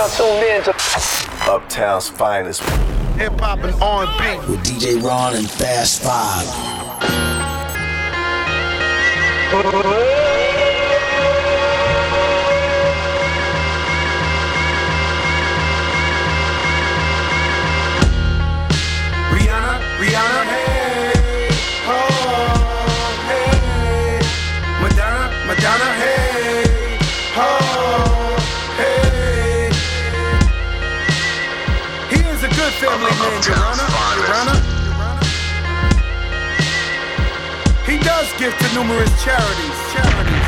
now tuned in to Uptown's finest. Hip hop and R&B. With DJ Ron and Fast Five. Give to numerous charities. Charities.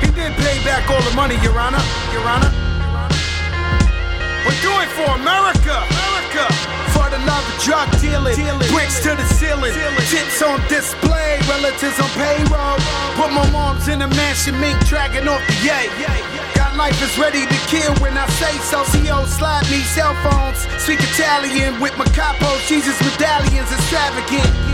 He did pay back all the money, Your Honor. Your Honor. We're doing for America, America. For the love of drug dealing, bricks to the ceiling, tits on display, relatives on payroll. Put my mom's in a mansion, mink dragging off the yay. Got life is ready to kill when I say so. CO slide me cell phones, speak Italian with my capos, Jesus medallions, extravagant.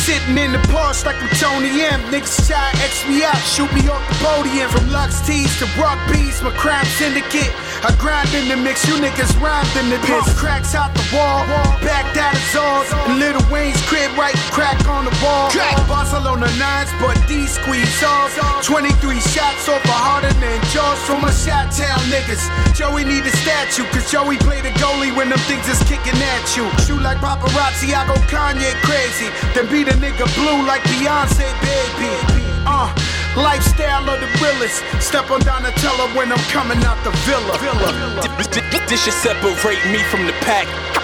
Sitting in the Porsche like I'm Tony M. Niggas try X me out, shoot me off the podium. From Lux Tees to Rock Bees, my crime syndicate. I grind in the mix, you niggas rhymed in the diss. Cracks out the wall, backed out of Zaws. In Lil Wayne's crib, right crack on the wall. Crack Barcelona nines, but these squeeze off. 23 shots off a harder than Jaws from a shot town niggas. Joey need a statue, cause Joey play the goalie when them things is kicking at you. Shoot like paparazzi, I go Kanye crazy. Then beat a nigga blue like Beyonce, baby. Uh, lifestyle of the realest. Step on Donatello when I'm coming out the villa. This should separate me from the pack.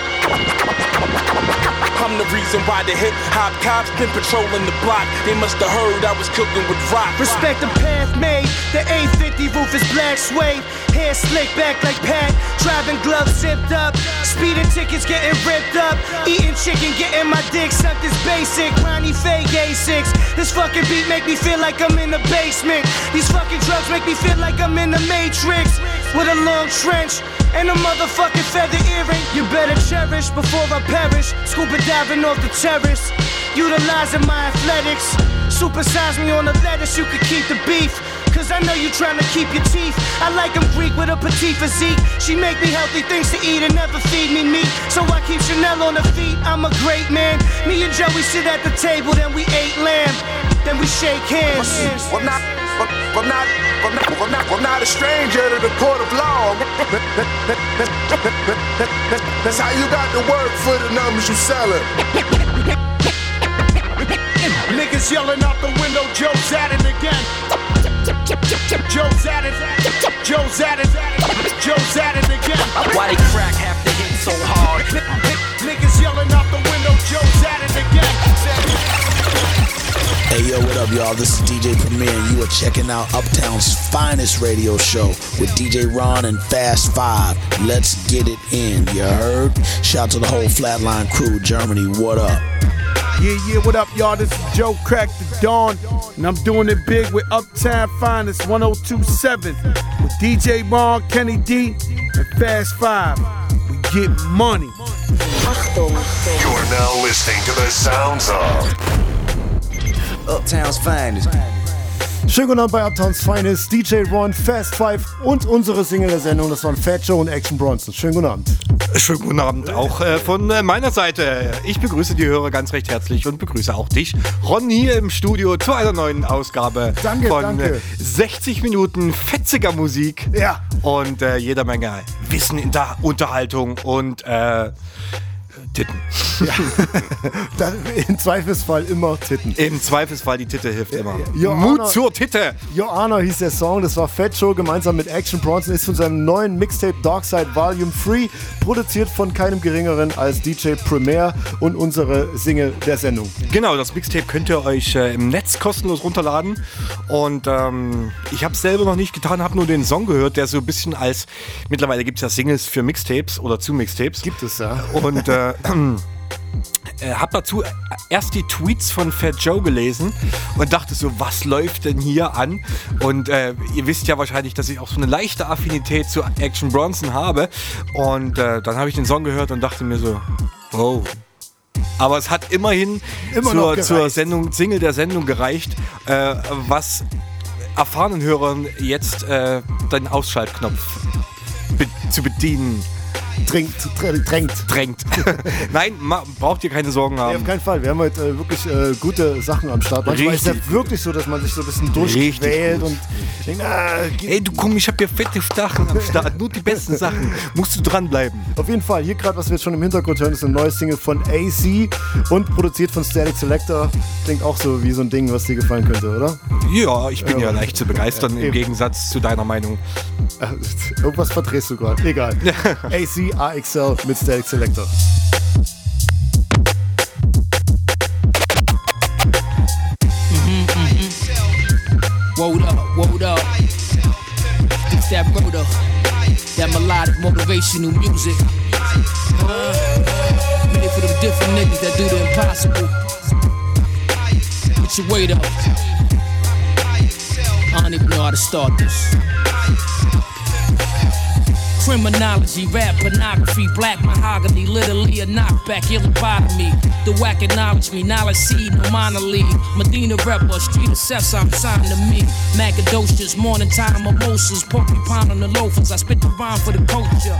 I'm the reason why the hip hop cops been patrolling the block. They must have heard I was cooking with rock. Respect the path made. The 850 roof is black suede. Hair slick back like Pat. Driving gloves zipped up. Speeding tickets getting ripped up. Eating chicken, getting my dick sucked is basic. Ronnie fake A6. This fucking beat make me feel like I'm in the basement. These fucking drugs make me feel like I'm in the Matrix. With a long trench and a motherfucking feather earring. You better cherish before I perish. Scuba diving off the terrace. Utilizing my athletics. Supersize me on the lettuce, you could keep the beef. Cause I know you trying to keep your teeth. I like them Greek with a petite physique. She make me healthy things to eat and never feed me meat. So I keep Chanel on the feet. I'm a great man. Me and Joey sit at the table, then we ate lamb. Then we shake hands. I'm not, I'm not, I'm not, I'm not, I'm not a stranger to the court of law. That's how you got to work for the numbers you selling. Niggas yelling out the window, Joe's at it again. Joe's at it, Joe's at it, Joe's at it again. Why they crack have to hit so hard? Niggas yelling out the window, Joe's at it again. Hey yo, what up, y'all? This is DJ Premier, and you are checking out Uptown's finest radio show with DJ Ron and Fast Five. Let's get it in, you heard? Shout out to the whole Flatline crew, Germany. What up? Yeah, yeah, what up, y'all? This is Joe Crack the Don, and I'm doing it big with Uptown Finest 1027 with DJ Ron, Kenny D, and Fast Five. We get money. You're now listening to the sounds of Uptown's finest. Schönen guten Abend bei Uptowns Finest, DJ Ron, Fast Five und unsere Single der Sendung, das waren Fat Joe und Action Bronson. Schönen guten Abend. Schönen guten Abend auch äh, von äh, meiner Seite. Ich begrüße die Hörer ganz recht herzlich und begrüße auch dich, Ron, hier im Studio zu einer neuen Ausgabe Danke, von danke. Äh, 60 Minuten fetziger Musik Ja. und äh, jeder Menge Wissen in der Unterhaltung und äh, Titten. Da, Im Zweifelsfall immer Titten. Im Zweifelsfall die Titte hilft immer. Joanna- Mut zur Titte. Joanna hieß der Song, das war Fat Joe gemeinsam mit Action Bronson, ist von seinem neuen Mixtape Darkside Volume 3, produziert von keinem geringeren als DJ Premier und unsere Single der Sendung. Genau, das Mixtape könnt ihr euch äh, im Netz kostenlos runterladen. Und ähm, ich habe es selber noch nicht getan, habe nur den Song gehört, der so ein bisschen als. Mittlerweile gibt es ja Singles für Mixtapes oder zu Mixtapes. Gibt es ja. Und äh, äh, habe dazu erst die Tweets von Fat Joe gelesen und dachte so, was läuft denn hier an? Und äh, ihr wisst ja wahrscheinlich, dass ich auch so eine leichte Affinität zu Action Bronson habe. Und äh, dann habe ich den Song gehört und dachte mir so, wow. Aber es hat immerhin Immer zur, zur Sendung, Single der Sendung gereicht, äh, was erfahrenen Hörern jetzt äh, deinen Ausschaltknopf be zu bedienen. Drängt, drängt. Drängt. Nein, braucht ihr keine Sorgen haben. Nee, auf keinen Fall. Wir haben heute äh, wirklich äh, gute Sachen am Start. Manchmal Richtig. ist ja wirklich so, dass man sich so ein bisschen durchquält und denkt, ah, Ey, du komm, ich habe hier fette Sachen am Start. Nur die besten Sachen. Musst du dranbleiben. Auf jeden Fall. Hier gerade, was wir jetzt schon im Hintergrund hören, ist ein neues Single von AC und produziert von Static Selector. Klingt auch so wie so ein Ding, was dir gefallen könnte, oder? Ja, ich bin ja, ja leicht zu begeistern ja, im Gegensatz zu deiner Meinung. Irgendwas verdrehst du gerade. Egal. AC AXL mit Statik Selektah. Mm-hmm, mm-hmm. Wold up, wold up. It's that rotor, that melodic motivational music. Uh, made for them different niggas that do the impossible. Get your weight up. I don't even know how to start this. Criminology, rap, pornography, black mahogany, literally a knockback, ill me. The whack acknowledge me, knowledge seed, no minor league. Medina rapper, street assess, I'm signed to me. Macadocious, morning time mimosas, porcupine on the loafers. I spit the rhyme for the culture.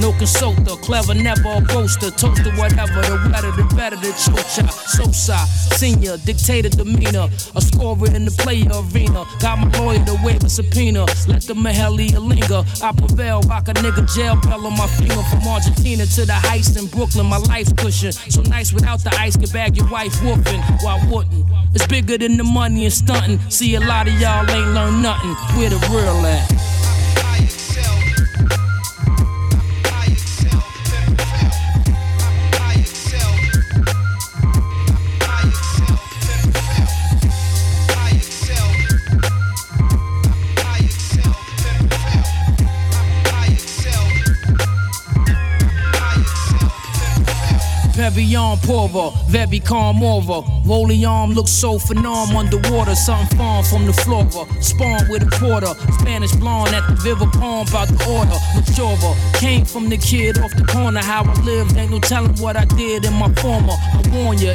No consulter, clever, never a boaster. Toaster, whatever, the wetter, the better, the chocha. Sosa, senior, dictator demeanor. A scorer in the player arena. Got my lawyer to waive a subpoena. Let the Mahalia linger. I prevail, rock a nigga jail bell on my finger from Argentina to the heights in Brooklyn. My life's cushion. So nice without the ice, can bag your wife whooping. Why wouldn't? It's bigger than the money and stunting. See, a lot of y'all ain't learned nothing. Where the real at? On poorer, very calm over. Rolling arm looks so phenom underwater. Something farm from the flora. Spawn with a quarter. Spanish blonde at the river palm about the order. Mature. Came from the kid off the corner. How I lived, ain't no telling what I did in my former. I warn ya,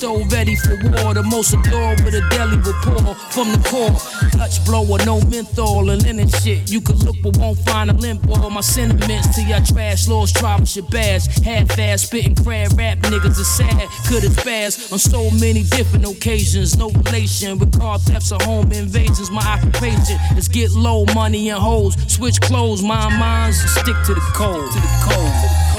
though ready for war. The most adored with a daily report from the core. Touch blower, no menthol and linen shit. You could look but won't find a limp or my sentiments to your trash laws. Trouble bash. Half fast spitting crab rap niggas are sad, good as bad on so many different occasions. No relation with car thefts or home invasions. My occupation is get low money and hoes, switch clothes, my minds, stick to the code. To the.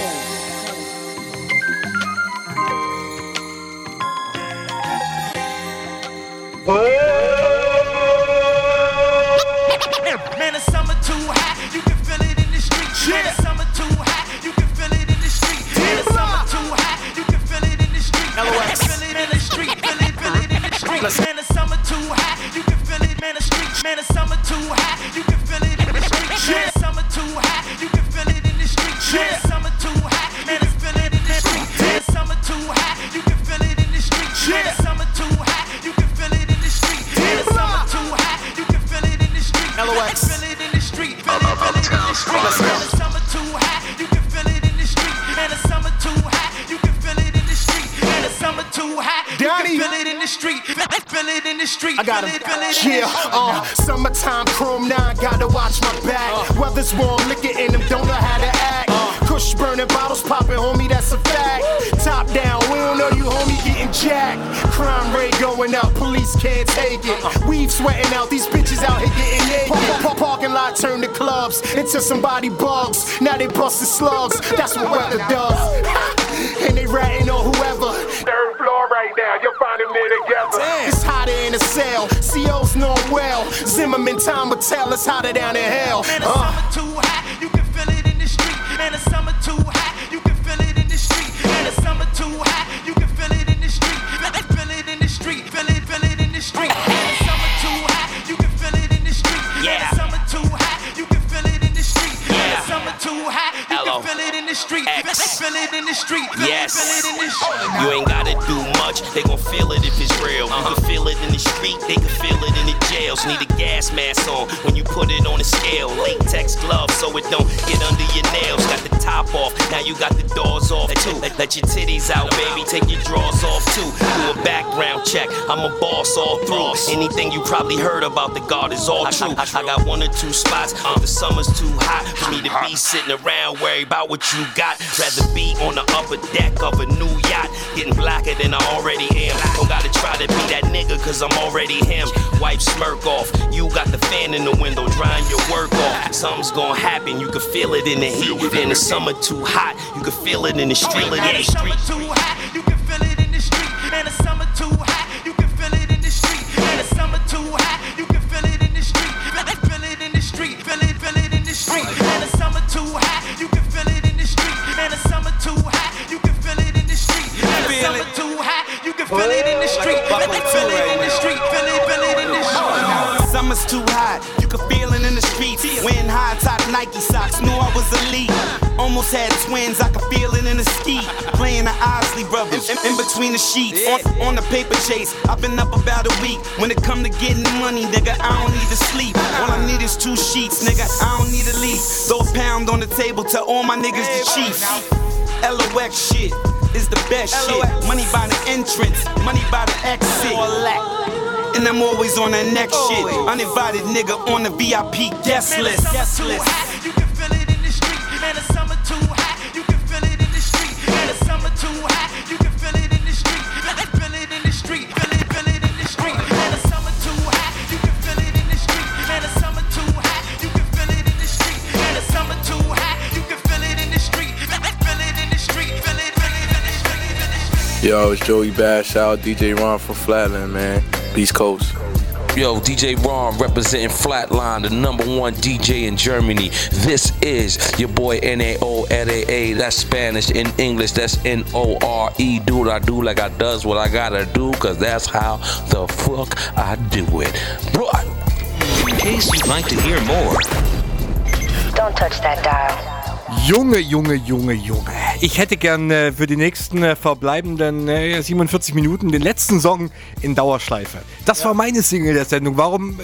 Clubs until somebody bugs. Now they busting slugs, that's what weather does. and they ratting on whoever. Third floor right now, you'll find them there together. Damn. It's hotter in a cell, CO's know well. Zimmerman time will tell us hotter down in hell. Man, the uh. The street. Feel Yes. Feel it in the street. You ain't gotta do much, they gon' feel it if it's real. You can feel it in the street, they can feel it in the jails. Need a gas mask on when you put it on the scale. Latex gloves so it don't get under your nails. Got the top off, now you got the doors off too. Let, let your titties out, baby, take your drawers off too. Do a background check, I'm a boss all through. Anything you probably heard about the God is all true. I, I got one or two spots, uh, the summer's too hot for me to be sitting around worried about what you got. Rather be on the upper deck of a new yacht, getting blacker than I already am. Don't gotta try to be that nigga, cause I'm already him. Wipe smirk off, you got the fan in the window, drying your work off. Something's gonna happen, you can feel it in the heat. In the summer too hot, you can feel it in the street. And Yeah, the summer street. too hot, you can feel it in the street. And the summer too hot, you can feel it in the street. And the summer too hot, you can feel it in the street. Feel it, feel it in the street. Feel it, feel it in the street. And the summer too hot, you can feel it in the street. And the summer too hot, you can feel it in the street. And the Feel summer too hot, you can feel it in the street. Feel it, feel it in the street. Feel it, feel it in the street. Summer's too hot, you can feel it in the streets. Wearing high top Nike socks, knew I was elite. Almost had twins, I could feel it in the ski. Playing the Isley brothers in, in between the sheets. On, on the paper chase, I've been up about a week. When it come to getting money, nigga, I don't need to sleep. All I need is two sheets, nigga, I don't need a leaf. Throw a pound on the table, tell all my niggas the chief. LOX shit is the best shit. Money by the entrance, money by the exit. And I'm always on that next shit. Uninvited nigga on the VIP guest list. Guest list. Yo, it's Joey Bash out, DJ Ron from Flatline, man. Beast Coast. Yo, DJ Ron representing Flatline, the number one DJ in Germany. This is your boy N-A-O L-A-A. That's Spanish. In English, that's N-O-R-E. Do what I do like I does what I gotta do, cause that's how the fuck I do it. Bro, In case you'd like to hear more, Don't touch that dial. Junge, Junge, Junge, Junge. Ich hätte gern äh, für die nächsten äh, verbleibenden äh, 47 Minuten den letzten Song in Dauerschleife. Das war meine Single der Sendung. Warum äh,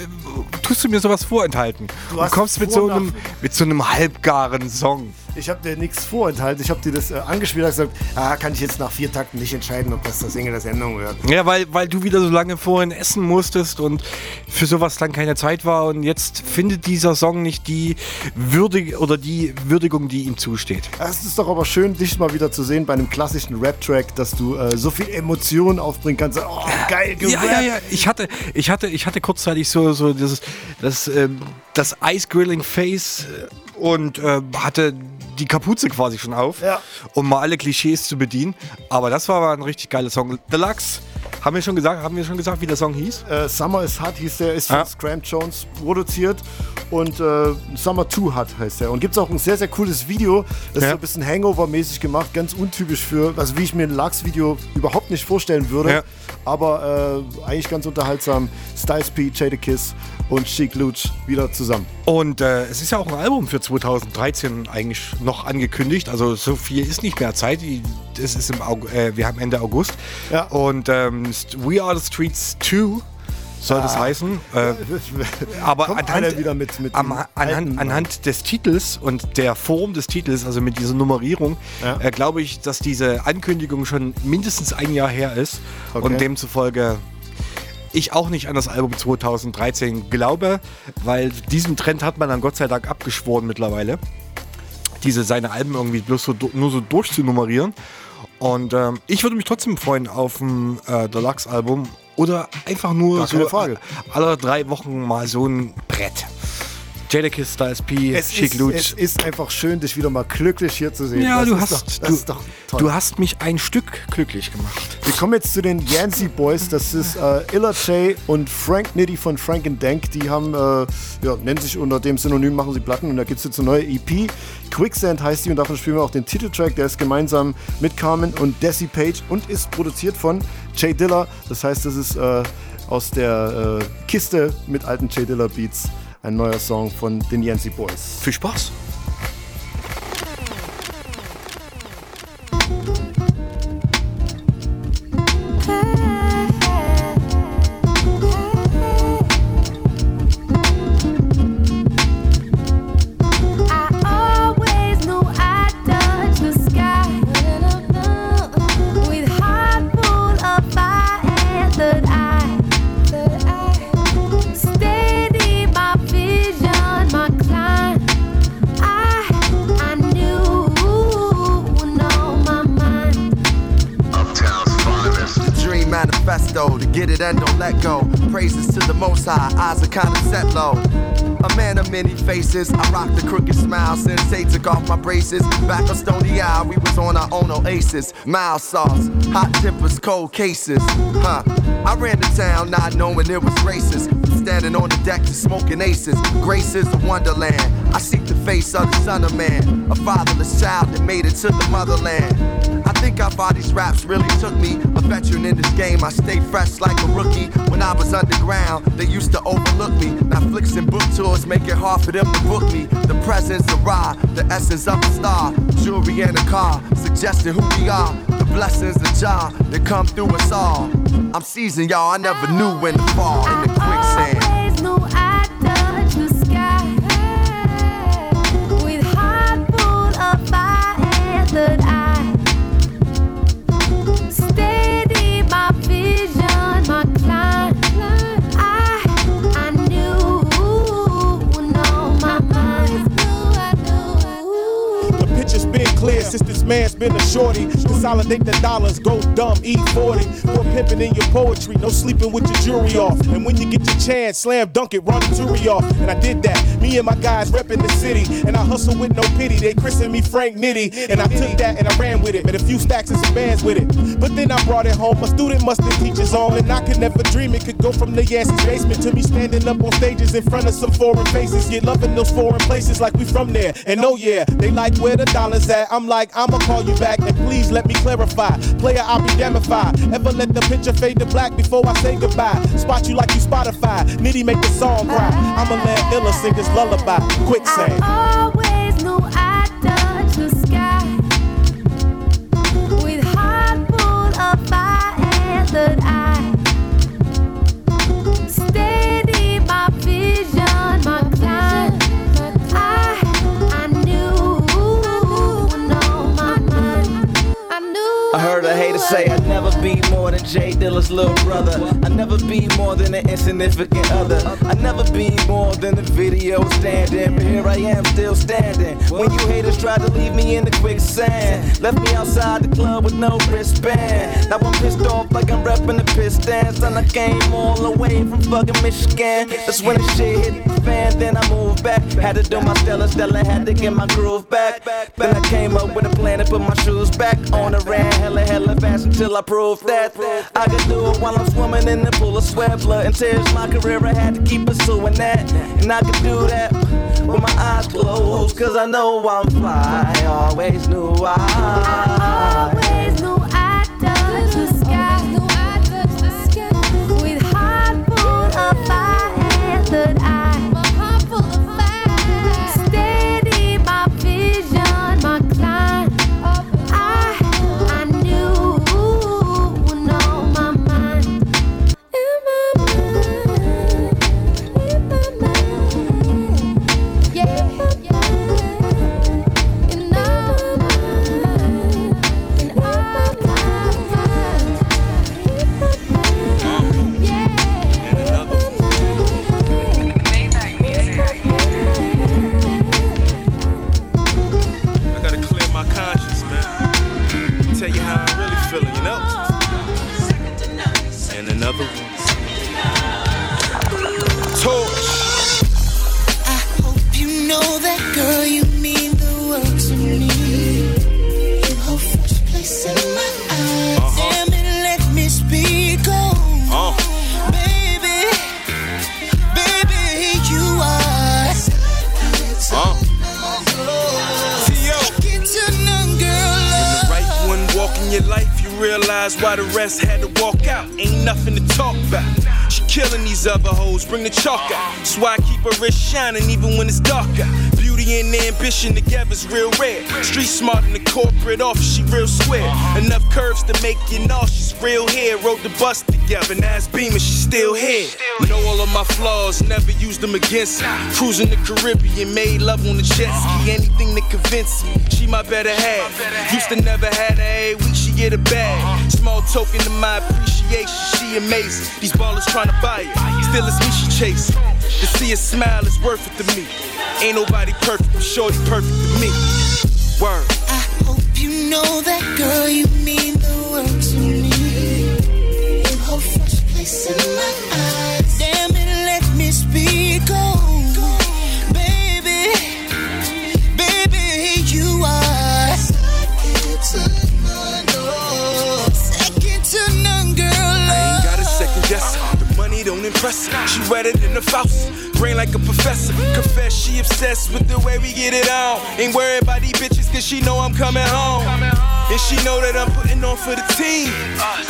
tust du mir sowas vorenthalten? Du Du, kommst mit so, einem, mit so einem halbgaren Song. Ich habe dir nichts vorenthalten. Ich habe dir das äh, angespielt und gesagt, ah, kann ich jetzt nach vier Takten nicht entscheiden, ob das das Single der Sendung wird. Ja, weil, weil du wieder so lange vorhin essen musstest und für sowas dann keine Zeit war und jetzt findet dieser Song nicht die Würdig oder die Würdigung, die ihm zusteht. Es ist doch aber schön, dich mal wieder zu sehen bei einem klassischen Rap-Track, dass du äh, so viel Emotionen aufbringen kannst. Oh, geil gerappt. Ja, ja, ja. Ich hatte, ich hatte, ich hatte kurzzeitig so, so das, das, ähm, das Ice Grilling Face äh, und äh, hatte die Kapuze quasi schon auf, Ja. um mal alle Klischees zu bedienen. Aber das war ein richtig geiler Song. Deluxe. Haben wir schon gesagt, haben wir schon gesagt, wie der Song hieß? Äh, Summer is Hot hieß der, ist von Ja. Scram Jones produziert und äh, Summer 2 Hot heißt der. Und gibt es auch ein sehr, sehr cooles Video, das ist Ja. so ein bisschen Hangover-mäßig gemacht, ganz untypisch für, also wie ich mir ein Lux-Video überhaupt nicht vorstellen würde, Ja. aber äh, eigentlich ganz unterhaltsam. Styles P, Jadakiss und Chic Luch wieder zusammen. Und äh, es ist ja auch ein Album für 2013 eigentlich noch angekündigt. Also so viel ist nicht mehr Zeit. Das ist im Aug äh, wir haben Ende August. Ja. Und ähm, We Are the Streets 2 soll das Ah. heißen. Äh, aber anhand, wieder mit- mit am, anhand, alten anhand des Titels und der Form des Titels, also mit dieser Nummerierung, Ja. äh, glaube ich, dass diese Ankündigung schon mindestens ein Jahr her ist. Okay. Und demzufolge ich auch nicht an das Album 2013 glaube, weil diesem Trend hat man dann Gott sei Dank abgeschworen mittlerweile. Diese seine Alben irgendwie bloß so, nur so durchzunummerieren. Und ähm, ich würde mich trotzdem freuen auf ein äh, Deluxe-Album oder einfach nur so alle drei Wochen mal so ein Brett. Jadakiss, Styles P, Es Chic Luch. es ist einfach schön, dich wieder mal glücklich hier zu sehen. Ja, Das du hast, doch, du, du hast mich ein Stück glücklich gemacht. Wir kommen jetzt zu den Yancey Boys. Das ist äh, Illa J und Frank Nitty von Frank and Dank. Die haben, äh, ja, nennen sich unter dem Synonym, machen sie Platten. Und da gibt es jetzt eine neue EP. Quicksand heißt die und davon spielen wir auch den Titeltrack. Der ist gemeinsam mit Carmen und Desi Page und ist produziert von Jay Diller. Das heißt, das ist äh, aus der äh, Kiste mit alten Jay Diller Beats ein neuer Song von den Yancey Boys. Viel Spaß. Get it and don't let go. Praises to the most high, eyes are kinda set low. A man of many faces, I rock the crooked smile since they took off my braces. Back on Stony Eye, we was on our own oasis. Mild sauce, hot tempers, cold cases. Huh. I ran to town not knowing it was racist. Standing on the deck just smoking aces. Grace is a wonderland. I seek the face of the son of man. A fatherless child that made it to the motherland. I think how far these raps really took me. A veteran in this game, I stay fresh like a rookie. When I was underground, they used to overlook me. Now flicks and book tours make it hard for them to book me. The presence of raw, the essence of a star. Jewelry and a car, suggesting who we are. The blessings of Jah that come through us all. I'm seasoned, y'all. I never knew when to fall clear since man's been a shorty. Consolidate the dollars, go dumb, eat 40. For pimping in your poetry, no sleeping with your jewelry off. And when you get your chance, slam dunk it, run the jury off. And I did that. Me and my guys repping the city. And I hustle with no pity. They christened me Frank Nitty. And I took that and I ran with it. Made a few stacks and some bands with it. But then I brought it home. A student must have teach his own. And I could never dream it could go from the Yancey's basement to me standing up on stages in front of some foreign faces. Get loving those foreign places like we from there. And oh yeah, they like where the dollars at. I'm like, Call you back and please let me clarify. Player, I'll be damnified. Ever let the picture fade to black before I say goodbye? Spot you like you Spotify. Nitty make the song cry. I'ma let Illa sing this lullaby. Quicksand. Say I'd never be more than J Dilla's little brother. I'd never be more than an insignificant other. I'd never be more than the video standing. But here I am still standing. When you haters tried to leave me in the quicksand, left me outside the club with no wristband. Now I'm pissed off like I'm repping the Pistons. And I came all the way from fucking Michigan. That's when the shit hit the fan, then I moved back. Had to do my Stella Stella, had to get my groove back. Then I came up with a plan to put my shoes back on the ran hella hella fast until I proved that I can do it while I'm swimming in the pool of sweat, blood and tears. My career I had to keep pursuing that, and I can do that with my eyes closed, cause I know I'm fly. Always knew I. Always knew I'd touch the sky with of fire and third together's real rare. Street smart in the corporate office, she real square. Enough curves to make you nauseous. Real hair, rode the bus together. Now it's beaming, she's still here. Know all of my flaws, never used them against me. Cruising the Caribbean, made love on the jet ski. Anything that convinced me, she my better half. Used to never had a week, she get a bag. Small token of my appreciation, she amazing. These ballers trying to buy it, still it's me she chasing. To see her smile is worth it to me. Ain't nobody perfect, but shorty perfect to me. Word. I hope you know that girl, you mean the world to me. You hold first place in my eyes. Damn it, let me speak on. Baby, baby, you are second to none. oh. Second to none, girl. I ain't got a second oh. guess. The money don't impress. She wetter than the Faust. Brain like a professor. Confess she obsessed with the way we get it on. Ain't worried about these bitches cause she know I'm coming home. And she know that I'm putting on for the team.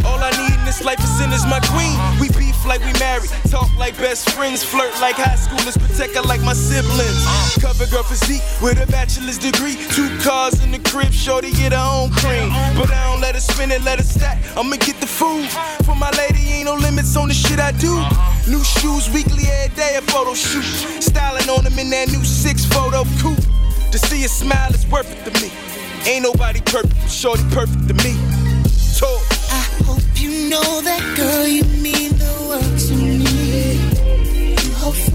All I need in this life is sin is my queen. We beef like we married. Talk like best friends. Flirt like high schoolers. Protect her like my siblings. Cover girl physique with a bachelor's degree. Two cars in the crib. Shorty get her own cream. But I don't let her spin it, let her stack. I'ma get the food. For my lady, ain't no limits on the shit I do. New shoes weekly, every day a photo shoot. Styling on them in that new six photo coupe. To see a smile is worth it to me. Ain't nobody perfect, shorty perfect to me. Talk. I hope you know that, girl, you to What's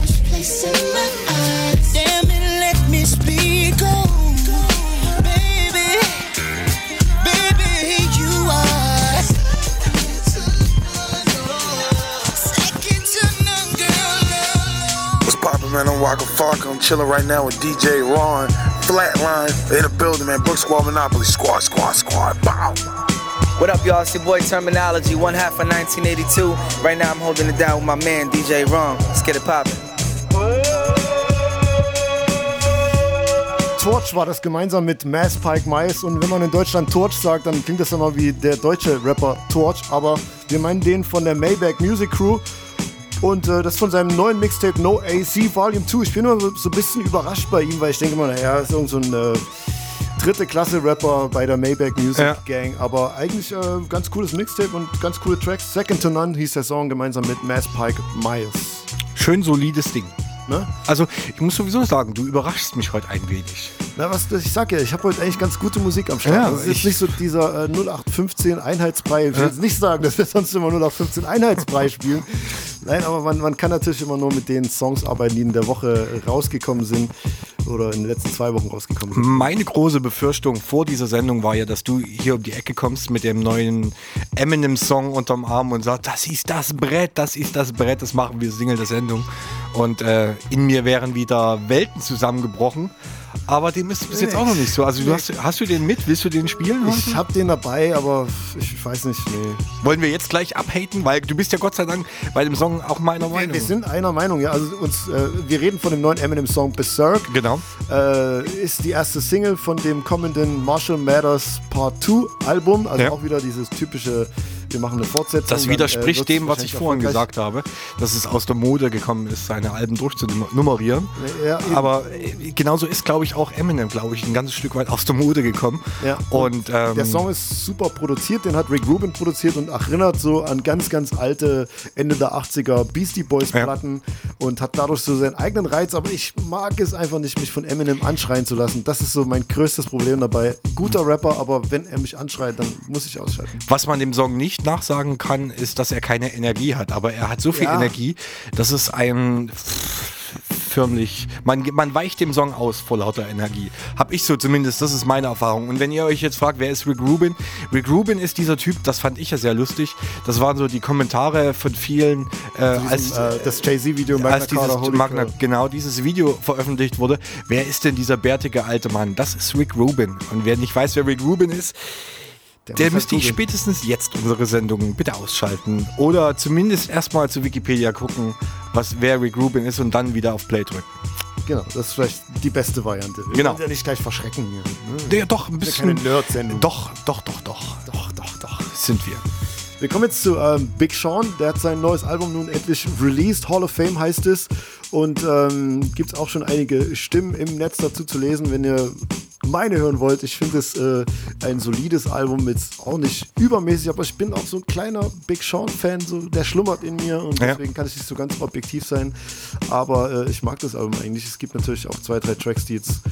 poppin', man? I'm Waka Flocka. I'm chillin' right now with DJ Ron. Flatline in the building, man. Brick Squad Monopoly. Squad, squad, squad. Bow. What up, y'all? It's your boy Terminology, one half of 1982. Right now, I'm holding it down with my man DJ Ron. Let's get it poppin'. Torch war das gemeinsam mit Mass Pike Mice und wenn man in Deutschland Torch sagt, dann klingt das immer wie der deutsche Rapper Torch, aber wir meinen den von der Maybach Music Crew und äh, das von seinem neuen Mixtape No AC Volume 2. Ich bin immer so, ein bisschen überrascht bei ihm, weil ich denke immer, naja, ist irgend so ein äh, dritte Klasse Rapper bei der Maybach Music Ja. Gang, aber eigentlich äh, ganz cooles Mixtape und ganz coole Tracks. Second to None hieß der Song gemeinsam mit Mass Pike Miles. Schön solides Ding. Ne? Also, ich muss sowieso sagen, du überraschst mich heute ein wenig. Na, was ich sag ja, ich habe heute eigentlich ganz gute Musik am Start. Ja, das ist jetzt ich- nicht so dieser äh, 0815 Einheitsbrei. Ich will jetzt nicht sagen, dass wir sonst immer 0815 Einheitsbrei spielen. Nein, aber man, man kann natürlich immer nur mit den Songs arbeiten, die in der Woche rausgekommen sind oder in den letzten zwei Wochen rausgekommen sind. Meine große Befürchtung vor dieser Sendung war ja, dass du hier um die Ecke kommst mit dem neuen Eminem-Song unterm Arm und sagst, das ist das Brett, das ist das Brett, das machen wir Single der Sendung. Und äh, in mir wären wieder Welten zusammengebrochen. Aber dem ist bis jetzt auch noch nicht so. Also du hast, hast du den mit? Willst du den spielen? Ich habe den dabei, aber ich weiß nicht, nee. Wollen wir jetzt gleich abhaten? Weil du bist ja Gott sei Dank bei dem Song auch meiner Wir, Meinung. wir sind einer Meinung, ja. Also uns, äh, wir reden von dem neuen Eminem-Song Berserk. Genau. Äh, ist die erste Single von dem kommenden Marshall Matters Part 2 Album. Also Ja. auch wieder dieses typische, wir machen eine Fortsetzung. Das dann, äh, widerspricht dem, was ich vorhin gesagt habe, dass es aus der Mode gekommen ist, seine Alben durchzunummerieren. Ja. Aber äh, genauso ist, glaube ich, auch Eminem, glaube ich, ein ganzes Stück weit aus der Mode gekommen. Ja. Und ähm, Der Song ist super produziert, den hat Rick Rubin produziert und erinnert so an ganz, ganz alte Ende der 80er Beastie Boys Platten und hat dadurch so seinen eigenen Reiz, aber ich mag es einfach nicht, mich von Eminem anschreien zu lassen. Das ist so mein größtes Problem dabei. Guter Rapper, aber wenn er mich anschreit, dann muss ich ausschalten. was man dem Song nicht nachsagen kann, ist, dass er keine Energie hat. Aber er hat so viel Ja. Energie, dass es ein förmlich, man, man weicht dem Song aus vor lauter Energie. Hab ich so zumindest, das ist meine Erfahrung. Und wenn ihr euch jetzt fragt, wer ist Rick Rubin? Rick Rubin ist dieser Typ, das fand ich ja sehr lustig. Das waren so die Kommentare von vielen, äh, als, äh, das Jay-Z-Video Magna als dieses Carta, Magna, genau dieses Video veröffentlicht wurde. Wer ist denn dieser bärtige alte Mann? Das ist Rick Rubin. Und wer nicht weiß, wer Rick Rubin ist, Der der, halt müsste ich spätestens jetzt unsere Sendung bitte ausschalten. Oder zumindest erstmal zu Wikipedia gucken, was wer Rick Rubin ist und dann wieder auf Play drücken. Genau, das ist vielleicht die beste Variante. Wir Genau. ja nicht gleich verschrecken hier. Ne? Ja, doch, ein ist ja keine bisschen. Nerd-Sendung. Doch, doch, doch, doch. Doch, doch, doch. Sind wir. Wir kommen jetzt zu ähm, Big Sean. Der hat sein neues Album nun endlich released. Hall of Fame heißt es. Und ähm, gibt es auch schon einige Stimmen im Netz dazu zu lesen, wenn ihr meine hören wollt. Ich finde es äh, ein solides Album, jetzt auch nicht übermäßig, aber ich bin auch so ein kleiner Big Sean-Fan. So, der schlummert in mir und Ja. deswegen kann ich nicht so ganz objektiv sein. Aber äh, ich mag das Album eigentlich. Es gibt natürlich auch zwei, drei Tracks, die jetzt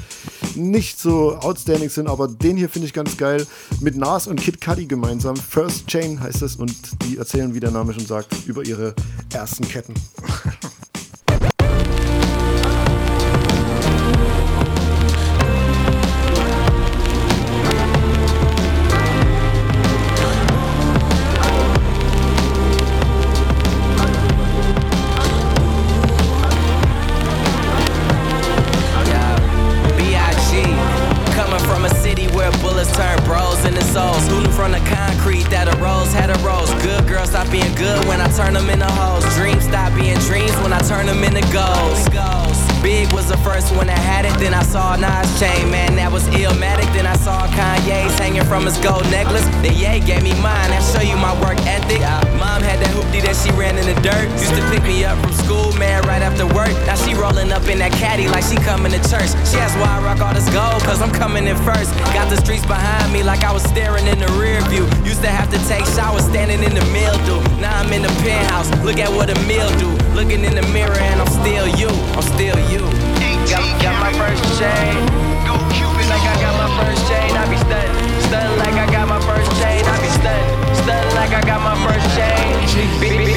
nicht so outstanding sind, aber den hier finde ich ganz geil. Mit Nas und Kid Cudi gemeinsam. First Chain heißt es und die erzählen, wie der Name schon sagt, über ihre ersten Ketten. them into hoes. Dreams stop being dreams when I turn them into goals. Big was the first one that had it, then I saw Nas chain, man, that was illmatic. Then I saw Kanye's hanging from his gold necklace. Then Ye gave me mine, that show you my work ethic. Uh, mom had that hoopty that she ran in the dirt. Used to pick me up from school, man, right after work. Now she rolling up in that caddy like she coming to church. She asked why I rock all this gold, cause I'm coming in first. Got the streets behind me like I was staring in the rear view. Used to have to take showers standing in the mildew. Now I'm in the penthouse, look at what a meal do. Looking in the mirror and I'm still you, I'm still you. Got, got my first chain. Like I got my first chain. I be stunned, stunned like I got my first chain. I be stunned, stunned like I got my first chain. Big, big,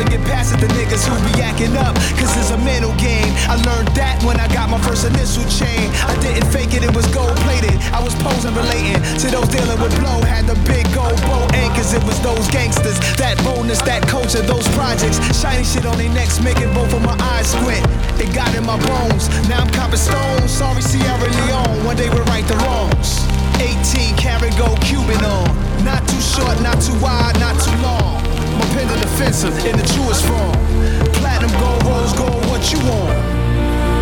to get past it, the niggas who be acting up. Cause it's a mental game. I learned that when I got my first initial chain. I didn't fake it, it was gold plated. I was posing, relating to those dealing with blow. Had the big gold bow anchors, it was those gangsters. That boldness, that culture, those projects. Shiny shit on their necks, making both of my eyes squint. It got in my bones. Now I'm copping stones. Sorry, Sierra Leone. One day we'll right the wrongs. 18 karat gold Cuban on. Not too short, not too wide, not too long. My pendant offensive in the truest form. Platinum gold, rose gold, what you want?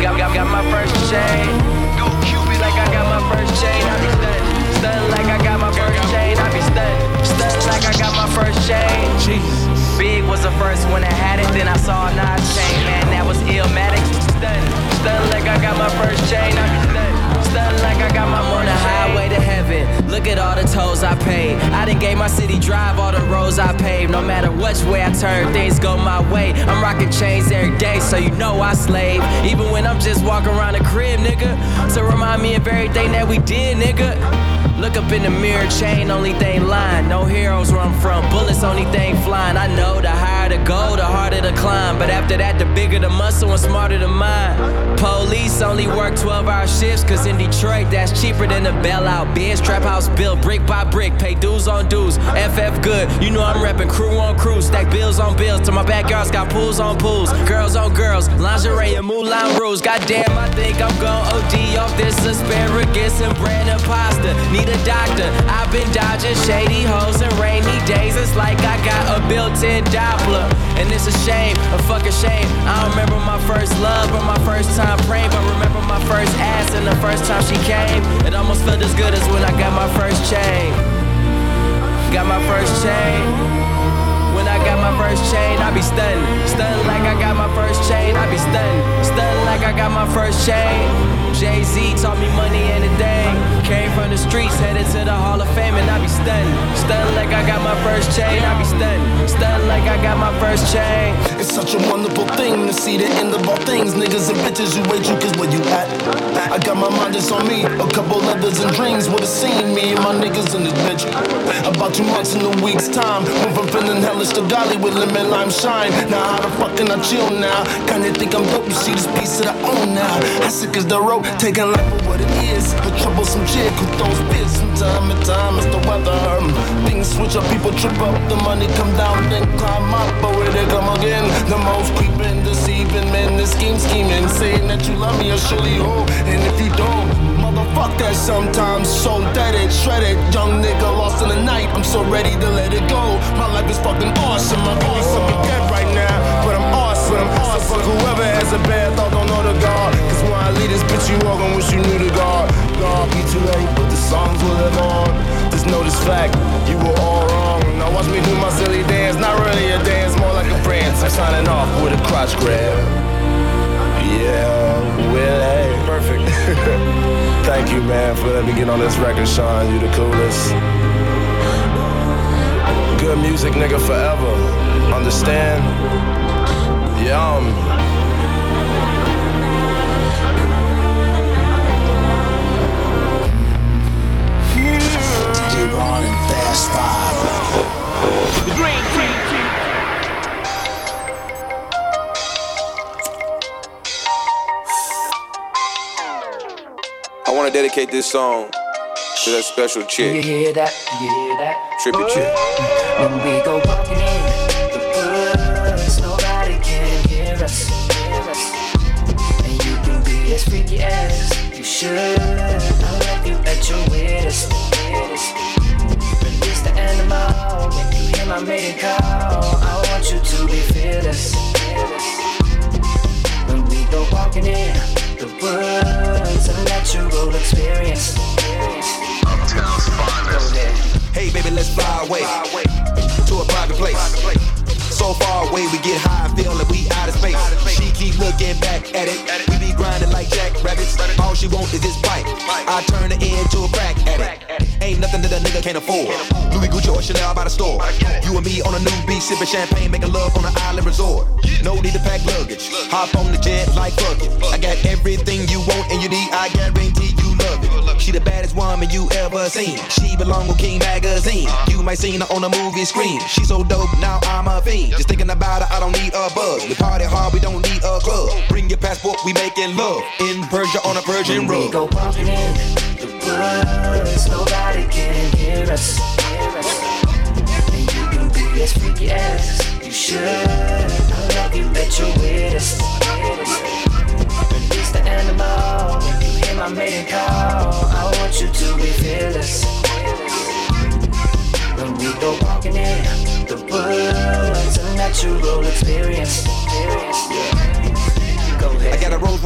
Got, got, got my first chain. Go Cupid like I got my first chain. I be stunned, stunned like I got my first chain. I be stunned, stunned like I got my first chain. Big was the first one that had it. Then I saw a Nas chain, man, that was illmatic. Stunned, stunned like I got my first chain. I be stunned, stunned like I got my the highway to heaven. Look at all the tolls I paid. I done gave my city drive all the roads I paved. No matter which way I turn, things go my way. I'm rocking chains every day, so you know I slave. Even when I'm just walking around the crib, nigga. To remind me of everything that we did, nigga. Look up in the mirror, chain, only thing lying. No heroes where I'm from, bullets, only thing flying. I know the higher the goal, the harder the climb. But after that, the bigger the muscle and smarter the mind. Police only work 12 hour shifts, cause in Detroit, that's cheaper than a bailout. Biz trap house built brick by brick, pay dues on dues. FF good, you know I'm reppin' crew on crew, stack bills on bills. To my backyard's got pools on pools, girls on girls, lingerie and Moulin Rouge. Goddamn, I think I'm gon' OD off this asparagus and bread and pasta. Need doctor, I've been dodging shady hoes and rainy days. It's like I got a built-in Doppler, and it's a shame, a fucking shame. I don't remember my first love or my first time praying, but remember my first ass and the first time she came. It almost felt as good as when I got my first chain. Got my first chain. When I got my first chain, I be stunned. Stunned like I got my first chain, I be stunned. Stunned like I got my first chain. Jay Z taught me money ain't a thing. Came from the streets, headed to the Hall of Fame, and I be stunned. Stunned like I got my first chain, I be stunned. Stunned like I got my first chain. It's such a wonderful thing to see the end of all things. Niggas and bitches, you wait, you cause where you at? I got my mind just on me. A couple others and dreams would've seen me and my niggas in this bitch. About two months in a week's time. Went from feeling hellish to golly with lemon lime shine. Now how the fuck can I chill now? Kinda think I'm dope, you see this piece that I own now. I sick as the road, taking life for what it is. A troublesome chick who throws fits from time to time. It's the weather. Things switch up, people trip up, the money come down, then climb up, but where they come again? The most creeping, deceiving men, the scheme scheming, saying that you love me, I surely hope. And if you don't, motherfuck that sometimes. So deaded, shredded, young nigga lost in the night. I'm so ready to let it go. My life is fucking awesome. I could be awesome. So fuck whoever has a bad thought, don't know the God. Cause when I leave this bitch, you all gon' wish you knew the God. God be too late, but the songs will live on. Just know this fact, you were all wrong. Now watch me do my silly dance, not really a dance, more like a prance. I'm signing off with a crotch grab. Yeah, well, hey, perfect. Thank you, man, for letting me get on this record, Sean. You the coolest. Good music, nigga, forever. Understand? Yum. DJ Ron and Fast Five. The Green Team. I want to dedicate this song to that special chick. You chick, hear that? You hear that? trippy chick. When we go should. I love you at your weirdest. Release the animal. When you hear my mating call, I want you to be fearless. When we go walking in the woods, a natural experience. Uptown's finest. Hey, baby, let's fly away to a private place. So far away, we get high, feel like we out of space. She keep looking back at it. We be grinding like jackrabbits. All she want is this bite. I turn it into a crack addict. Ain't nothing that a nigga can't afford. Louis Gucci or Chanel by the store. You and me on a new beach, sipping champagne, making love on an island resort. No need to pack luggage. Hop on the jet like fuck it. I got everything you want and you need. I guarantee you. She the baddest woman you ever seen. She belong with King Magazine. You might seen her on a movie screen. She so dope, now I'm a fiend. Just thinking about her, I don't need a buzz. We party hard, we don't need a club. Bring your passport, we making love. In Persia on a Persian When we go walking in the woods, nobody can hear us. And you can be as freaky as you should. I love you at your weirdest. Release the natural experience. Go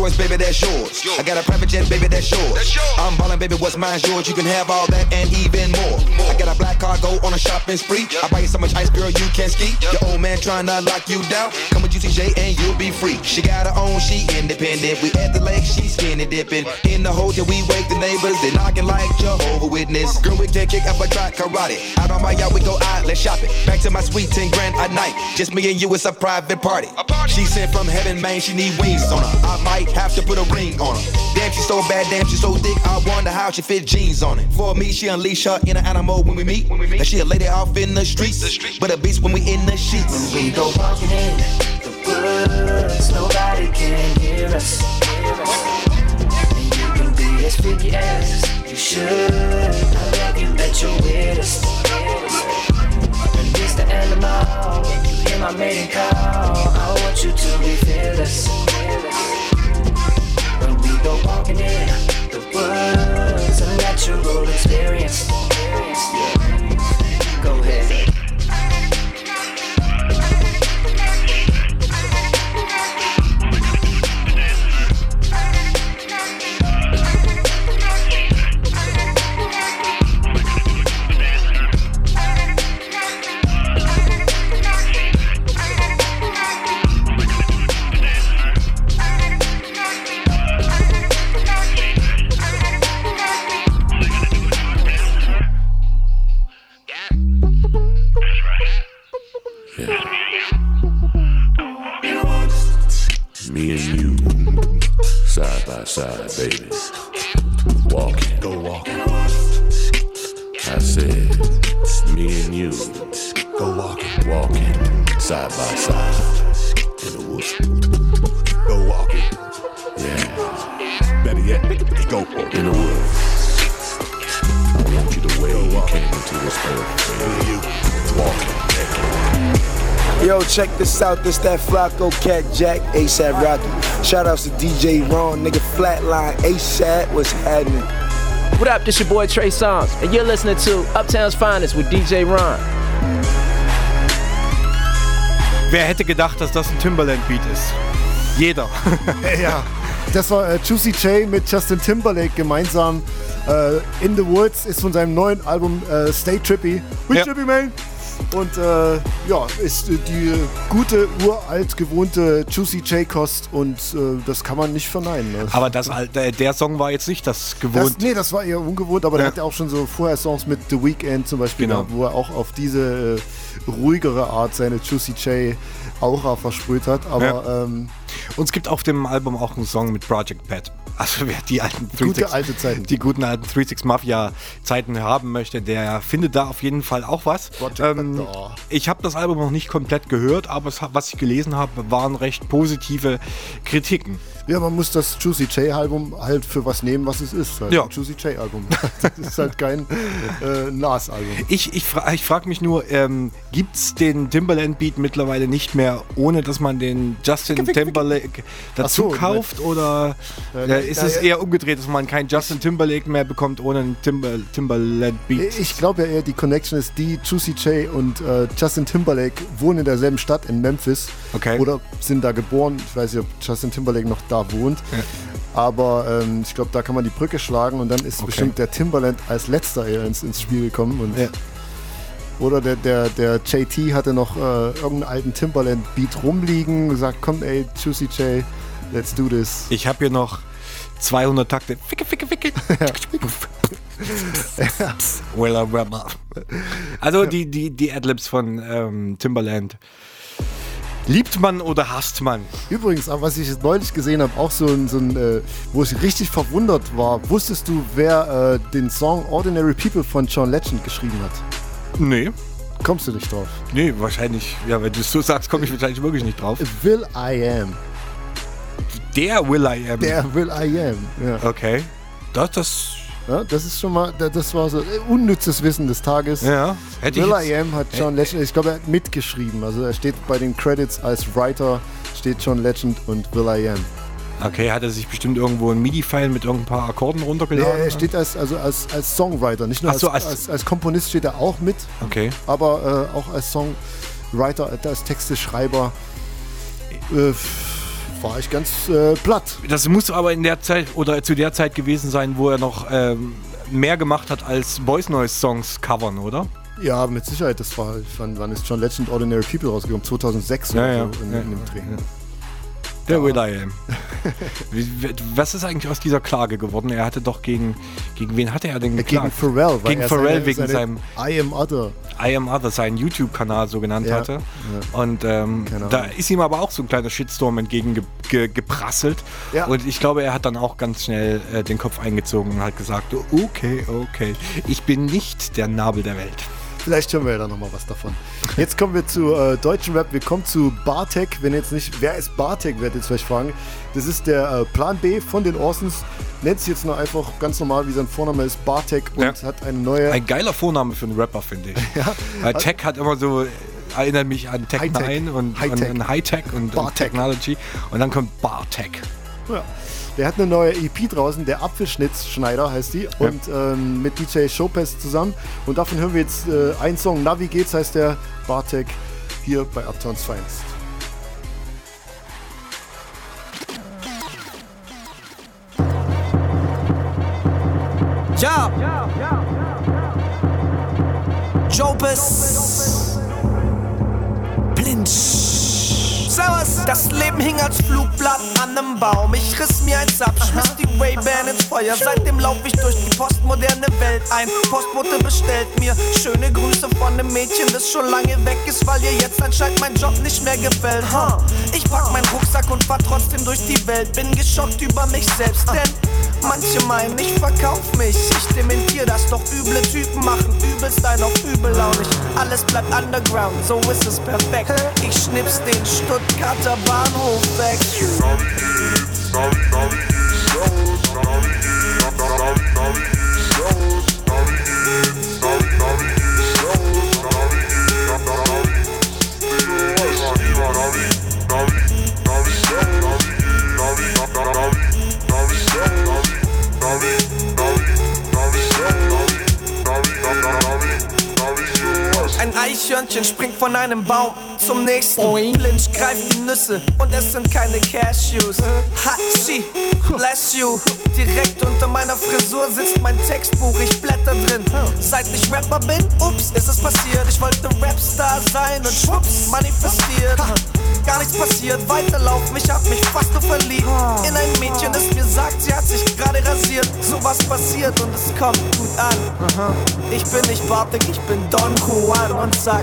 Rolls Royce, baby, that's yours. I got a private jet, baby, that's yours. I'm ballin', baby, what's mine's yours. You can have all that and even more. I got a black car, go on a shopping spree. I buy you so much ice, girl, you can ski. Your old man trying to lock you down. Come with UCJ and you'll be free. She got her own, she independent. We at the lake, she skinny dipping. In the hotel, we wake the neighbors. They knocking like Jehovah Witness. Girl, we can kick up a try karate. Out on my yacht, we go out, let's shop it. Back to my sweet 10 grand a night. Just me and you, it's a private party. She sent from heaven, man, she need wings on her. I might have to put a ring on her. Damn, she's so bad, damn, she's so thick. I wonder how she fit jeans on it. For me, she unleash her inner animal when we meet. And she a lady off in the streets, but a beast when we in the sheets. When we go walking in the woods, nobody can hear us. And you can be as freaky as you should. I love you at your weirdest. Release the animal. When you hear my mating call, I want you to be fearless. When we go walking in the woods, a natural experience. Go ahead. Side by side, baby. Walking. Go walking. I said, me and you, go walking. Walking, side by side, in the woods. Go walking. Yeah. Better yet, go in the woods. I want you the way you came into this earth, baby. Walking. Yo, check this out. This that Flacco Cat Jack, ASAP Rocky. Shout outs to DJ Ron, nigga Flatline, ASAP. What's happening? What up? This your boy Trey Songz, and you're listening to Uptown's Finest with DJ Ron. Wer hätte gedacht, dass das ein Timberland-Beat ist? Jeder. ja. Das war äh, Juicy J mit Justin Timberlake gemeinsam. Äh, In the Woods ist von seinem neuen Album äh, Stay Trippy. We Ja. Trippy Man. Und äh, ja, ist äh, die gute, uralt gewohnte Juicy J-Kost und äh, das kann man nicht verneinen. Ne? Aber das, der, Song war jetzt nicht das Das, gewohnt. nee, das war eher ungewohnt, aber Ja. der hat ja auch schon so vorher Songs mit The Weeknd zum Beispiel Genau. gehabt, wo er auch auf diese äh, ruhigere Art seine Juicy J Aura versprüht hat. Aber Ja. ähm, Und es gibt auf dem Album auch einen Song mit Project Pat. Also wer die alten Gute 36 alte Zeiten. die guten alten 36 Mafia Zeiten haben möchte, der findet da auf jeden Fall auch was. Ähm, ich habe das Album noch nicht komplett gehört, aber es, was ich gelesen habe, waren recht positive Kritiken. Ja, man muss das Juicy J-Album halt für was nehmen, was es ist. Halt Ja. Ein Juicy J-Album. Das ist halt kein äh, Nas-Album. Ich, ich, fra ich frage mich nur, ähm, gibt es den Timberland-Beat mittlerweile nicht mehr, ohne dass man den Justin Timberlake dazu so, kauft? Oder Äh, äh, ist es eher umgedreht, dass man keinen Justin Timberlake mehr bekommt ohne einen Timber Timberland-Beat? Ich glaube ja eher, die Connection ist die, Juicy J und äh, Justin Timberlake wohnen in derselben Stadt in Memphis. Okay. Oder sind da geboren. Ich weiß nicht, ob Justin Timberlake noch da wohnt. Aber ähm, ich glaube, da kann man die Brücke schlagen und dann ist Okay. bestimmt der Timberland als letzter eher ins, ins Spiel gekommen. Und Ja. Oder der, der, der JT hatte noch äh, irgendeinen alten Timberland-Beat rumliegen und gesagt, komm ey, Juicy J, let's do this. Ich habe hier noch 200 Takte. Ficke, ficke, ficke. Willa Willa. Also die, die, die Adlibs von ähm, Timberland. Liebt man oder hasst man? Übrigens, aber was ich jetzt neulich gesehen habe, auch so ein, so ein äh, wo ich richtig verwundert war, wusstest du, wer äh, den Song Ordinary People von John Legend geschrieben hat? Nee. Kommst du nicht drauf? Nee, wahrscheinlich. Ja, wenn du es so sagst, komme ich wahrscheinlich wirklich nicht drauf. Will I Am. Der Will I Am. Der Will I Am. Ja. Okay. Das, das. Ja, das ist schon mal, da- das war so äh, unnützes Wissen des Tages. Ja. Hätte ich Will jetzt- I Am hat John Legend, ich glaube, er hat mitgeschrieben. Also er steht bei den Credits als Writer, steht John Legend und Will I Am. Okay, hat er sich bestimmt irgendwo ein MIDI-File mit irgendein paar Akkorden Nee, runtergeladen? er steht als, also als, als Songwriter, nicht nur so, als, als- als, als Komponist steht er auch mit, Okay. aber äh, auch als Songwriter, als Texteschreiber äh, war ich ganz äh, platt. Das muss aber in der Zeit oder zu der Zeit gewesen sein, wo er noch ähm, mehr gemacht hat als Boys Noise Songs covern, oder? Ja, mit Sicherheit, das war, wann, wann ist John Legend Ordinary People rausgekommen? 2006 Ja, oder ja, so in, ja, in dem Dreh. Der Will I Am. Wie- wie- Was ist eigentlich aus dieser Klage geworden? Er hatte doch gegen. Gegen wen hatte er denn Gegen geklagt? Pharrell, weil Gegen er Pharrell seine- wegen seine seinem I Am Other. I Am Other, seinen YouTube-Kanal so genannt Ja, hatte. ja. Und ähm, Keine da ist ihm aber auch so ein kleiner Shitstorm entgegengeprasselt. Ja. Und ich glaube, er hat dann auch ganz schnell äh, den Kopf eingezogen und hat gesagt, okay, okay, ich bin nicht der Nabel der Welt. Vielleicht hören wir ja da nochmal was davon. Jetzt kommen wir zu äh, deutschen Rap. Wir kommen zu Bartek. Wenn jetzt nicht, wer ist Bartek, werdet ihr jetzt vielleicht fragen. Das ist der äh, Plan B von den Orsons. Nennt sich jetzt nur einfach ganz normal, wie sein Vorname ist, Bartek und Ja. hat eine neue. Ein geiler Vorname für einen Rapper, finde ich. Weil Tech hat immer so, erinnert mich an Tech Hightech. 9 und, Hightech. und, und, und Bartek. Technology. Und dann kommt Bartek. Ja. Der hat eine neue EP draußen, der Apfelschnitzschneider heißt die. Und ähm, mit DJ Showpass zusammen. Und davon hören wir jetzt äh, einen Song. Navi geht's heißt der Bartek hier bei Uptowns Finest. Ja. Jopes. Blind. Das Leben hing als Flugblatt an einem Baum. Ich riss mir eins ab, schmiss die Ray-Ban ins Feuer. Seitdem lauf ich durch die postmoderne Welt ein. Postbote bestellt mir schöne Grüße von einem Mädchen, das schon lange weg ist, weil ihr jetzt anscheinend mein Job nicht mehr gefällt. Huh. Ich pack meinen Rucksack und fahr trotzdem durch die Welt. Bin geschockt über mich selbst, denn Manche meinen, ich verkauf mich. Ich dementier das, doch üble Typen machen übelst ein auf übellaunig. Alles bleibt underground, so ist es perfekt. Ich schnips den Stuttgarter Bahnhof weg. Ein Eichhörnchen springt von einem Baum zum nächsten. Lynch greift die Nüsse und es sind keine Cashews. Hachi, bless you. Direkt unter meiner Frisur sitzt mein Textbuch, ich blätter drin. Seit ich Rapper bin, ups, ist es passiert. Ich wollte Rapstar sein und schwupps, manifestiert. Gar nichts passiert, weiterlaufen, ich hab mich fast nur verliebt. In ein Mädchen, das mir sagt, sie hat sich gerade rasiert. Sowas passiert und es kommt gut an. Ich bin nicht Bartek, ich bin Don Juan und sag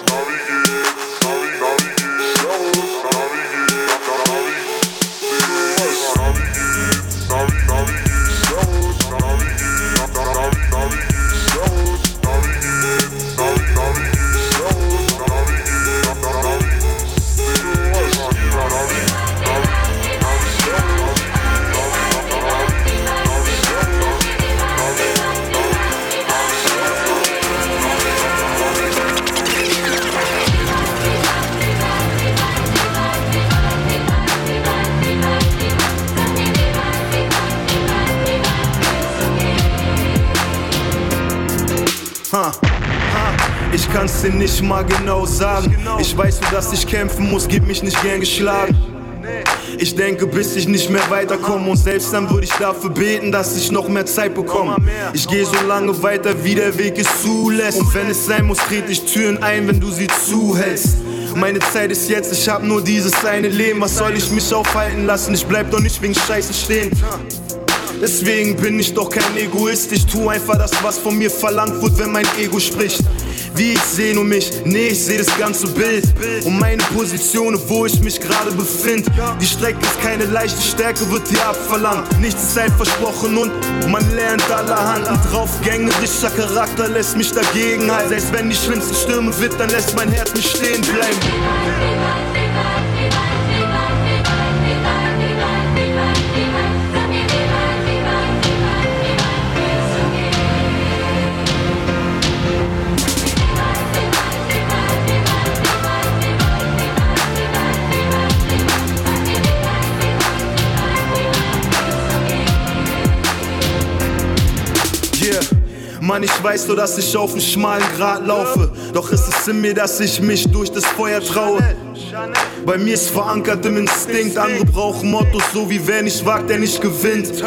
ich kann's dir nicht mal genau sagen. Ich weiß nur, dass ich kämpfen muss, gib mich nicht gern geschlagen. Ich denke, bis ich nicht mehr weiterkomme und selbst dann würde ich dafür beten, dass ich noch mehr Zeit bekomme. Ich gehe so lange weiter, wie der Weg es zulässt. Und wenn es sein muss, trete ich Türen ein, wenn du sie zuhältst. Meine Zeit ist jetzt, ich hab nur dieses eine Leben. Was soll ich mich aufhalten lassen? Ich bleib doch nicht wegen Scheiße stehen. Deswegen bin ich doch kein Egoist. Ich tu einfach das, was von mir verlangt wird, wenn mein Ego spricht. Wie ich sehe nur mich, nee, ich sehe das ganze Bild. Und meine Position, wo ich mich gerade befinde. Die Strecke ist keine leichte Stärke, wird dir abverlangt. Nichts ist ein versprochen und man lernt allerhand. Ein draufgängerischer Charakter lässt mich dagegen halten. Selbst wenn die schlimmsten Stürme wird, dann lässt mein Herz nicht stehen bleiben. Mann, ich weiß nur, dass ich auf einem schmalen Grat laufe. Doch ist es in mir, dass ich mich durch das Feuer traue. Bei mir ist verankert im Instinkt. Andere brauchen Mottos, so wie wer nicht wagt, der nicht gewinnt.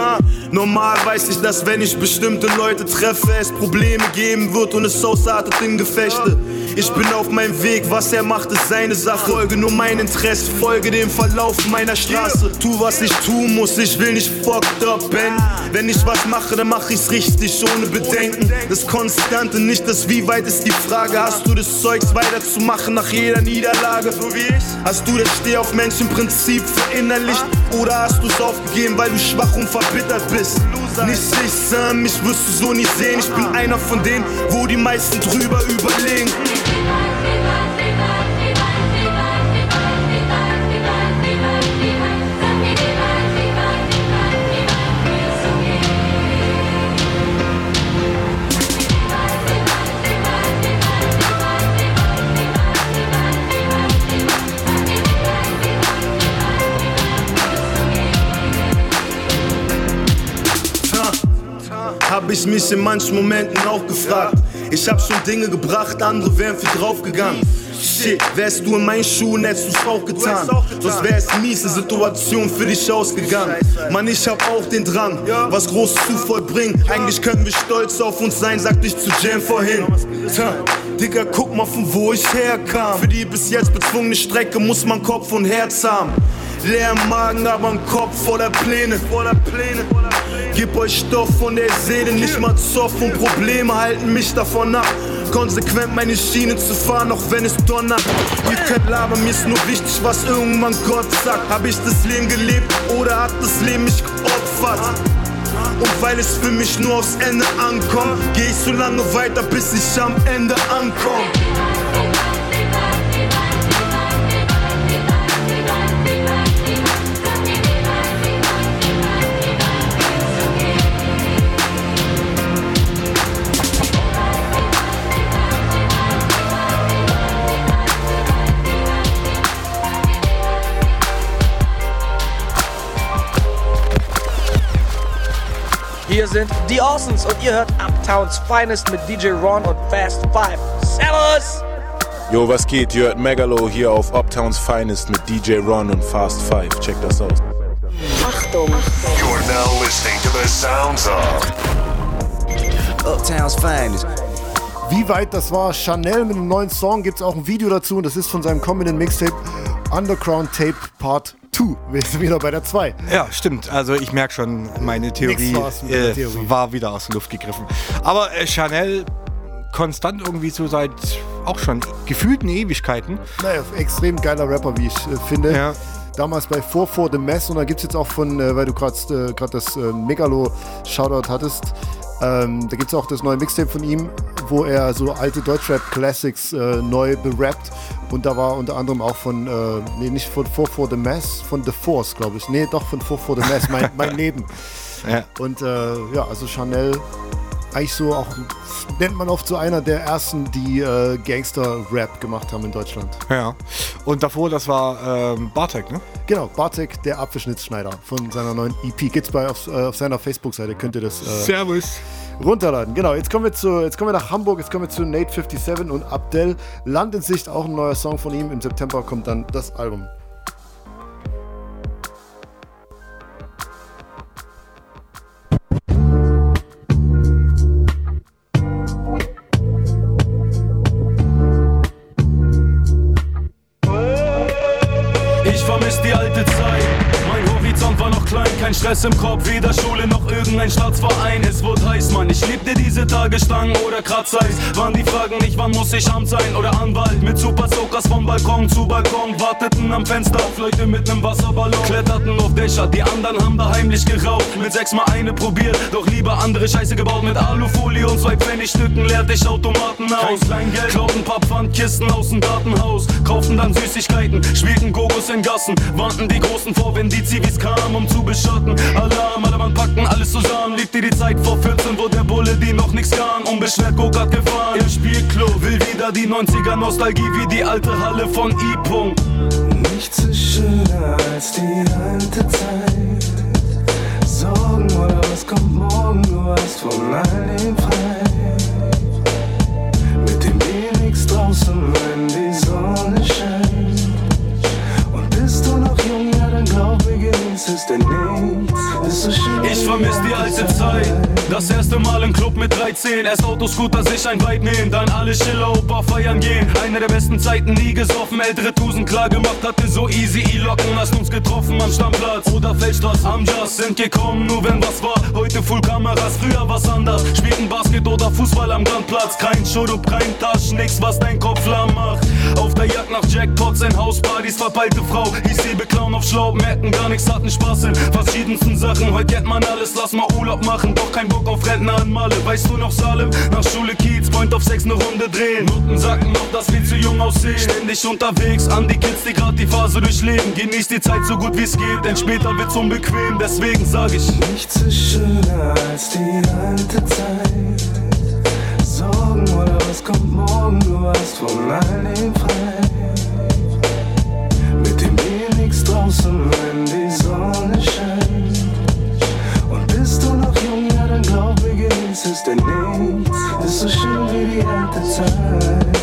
Normal weiß ich, dass wenn ich bestimmte Leute treffe, es Probleme geben wird und es ausartet in Gefechte. Ich bin auf meinem Weg, was er macht, ist seine Sache. Folge nur mein Interesse, folge dem Verlauf meiner Straße. Tu, was ich tun muss, ich will nicht fucked up enden. Wenn ich was mache, dann mach ich's richtig, ohne Bedenken. Das Konstante, nicht das Wie weit ist die Frage. Hast du das Zeugs weiterzumachen nach jeder Niederlage? So wie ich? Hast du das Steh auf Menschenprinzip verinnerlicht? Oder hast du's aufgegeben, weil du schwach und verbittert bist? Nicht ich, Sam, mich wirst du so nie sehen. Ich bin einer von denen, wo die meisten drüber überlegen. Ich mich in manchen Momenten auch gefragt. Ich hab schon Dinge gebracht, andere wären viel draufgegangen. Shit, wärst du in meinen Schuhen, hättest du's auch getan. Sonst wär es miese Situation für dich ausgegangen. Mann, ich hab auch den Drang, was Großes zu vollbringen. Eigentlich können wir stolz auf uns sein, sagte ich zu Jam vorhin. Digga, guck mal, von wo ich herkam. Für die bis jetzt bezwungene Strecke muss man Kopf und Herz haben. Leer im Magen, aber ein Kopf voller Pläne. Voller Pläne. Gib euch Stoff von der Seele, nicht mal Zoff und Probleme halten mich davon ab. Konsequent meine Schiene zu fahren, auch wenn es donnert. Ihr könnt labern, mir ist nur wichtig, was irgendwann Gott sagt. Hab ich das Leben gelebt oder hat das Leben mich geopfert? Und weil es für mich nur aufs Ende ankommt, geh ich so lange weiter, bis ich am Ende ankomme. Hier sind die Orsons und ihr hört Uptowns Finest mit DJ Ron und Fast Five. Servus! Yo, was geht? Ihr hört Megalo hier auf Uptowns Finest mit DJ Ron und Fast Five. Check das aus. Achtung. You're now listening to the sounds of Uptown's Finest. Wie weit das war, Chanel mit einem neuen Song, gibt es auch ein Video dazu und das ist von seinem kommenden Mixtape Underground Tape Part 2. Wir sind wieder bei der 2. Ja, stimmt. Also ich merke schon, meine Theorie, äh, Theorie. war wieder aus der Luft gegriffen. Aber äh, Chanel konstant irgendwie so seit auch schon gefühlten Ewigkeiten. Naja, extrem geiler Rapper, wie ich äh, finde. Ja. Damals bei 4 for the Mess und da gibt es jetzt auch von, äh, weil du gerade äh, grad das äh, Megalo-Shoutout hattest, ähm, da gibt es auch das neue Mixtape von ihm, wo er so alte Deutschrap-Classics äh, neu berappt. Und da war unter anderem auch von, äh, nee, nicht von 4 for the Mess, von The Force, glaube ich. Nee, doch von 4 for the Mess, mein, mein Leben. Ja. Und äh, ja, also Chanel, eigentlich so auch, nennt man oft so einer der ersten, die äh, Gangster-Rap gemacht haben in Deutschland. Ja. Und davor, das war ähm, Bartek, ne? Genau, Bartek, der Apfelschnitzschneider von seiner neuen EP. Geht's bei auf, äh, auf seiner Facebook-Seite, könnt ihr das äh, Servus. Runterladen. Genau, jetzt kommen wir zu, jetzt kommen wir nach Hamburg, jetzt kommen wir zu Nate 57 und Abdel. Land in Sicht, auch ein neuer Song von ihm. Im September kommt dann das Album. Kein Stress im Kopf, weder Schule noch irgendein Staatsverein. Es wurde heiß, Mann. Ich liebte diese Tage Stangen oder Kratzeis. Waren die Fragen nicht, wann muss ich Amt sein oder Anwalt? Mit Super Soakers vom Balkon zu Balkon, warteten am Fenster auf Leute mit nem Wasserballon. Kletterten auf Dächer, die anderen haben da heimlich geraucht. Mit sechs mal eine probiert, doch lieber andere Scheiße gebaut. Mit Alufolie und zwei Pfennigstücken leerte ich Automaten aus. Kein Kleingeld, klauten paar Pfandkisten aus dem Gartenhaus. Kauften dann Süßigkeiten, spielten Gogos in Gassen. Warnten die Großen vor, wenn die Zivis kamen, um zu beschotten. Alarm, alle Mann packten alles zusammen. Liebte die Zeit vor 14, wo der Bulle, die noch nix kann. Unbeschwert Go-Kart gefahren. Im Spielklo will wieder die 90er Nostalgie wie die alte Halle von I-Punkt. Nichts ist schöner als die alte Zeit. Sorgen oder was kommt morgen, du hast von all dem frei. Mit dem wenigst draußen, wenn die genieß es, denn nichts ist so. Ich vermiss die alte Zeit. Das erste Mal im Club mit 13. Erst Autoscooter sich ein Weit nehmen, dann alle Schiller Opa feiern gehen. Eine der besten Zeiten, nie gesoffen. Ältere Tusen klar gemacht, hatte so easy E-Locken. Hast uns getroffen am Stammplatz oder Feldstraß am Just. Sind gekommen, nur wenn was war. Heute Full Kameras, früher was anders. Spielten Basket oder Fußball am Grandplatz. Kein Schurup, kein Tasch, nix, was dein Kopf lahm macht. Auf der Jagd nach Jackpots in Hauspartys, verpeilte Frau. Ich seh beklauen auf Schlauch, merken gar nichts, hatten Spaß in verschiedensten Sachen. Heute kennt man alles, lass mal Urlaub machen. Doch kein Bock auf Rentner an Male. Weißt du noch, Salem? Nach Schule Kiez, Point auf Sex, ne Runde drehen. Noten sagten noch, dass wir zu jung aussehen. Ständig unterwegs, an die Kids, die grad die Phase durchleben. Genießt die Zeit so gut wie's geht, denn später wird's unbequem. Deswegen sag ich, Nichts ist schöner als die alte Zeit. Sorgen oder was kommt morgen, du hast von all dem frei. Mit dem wenigst draußen, wenn die Sonne scheint. Und bist du noch jung, ja dann glaub mir, es, denn nichts ist so schön wie die alte Zeit.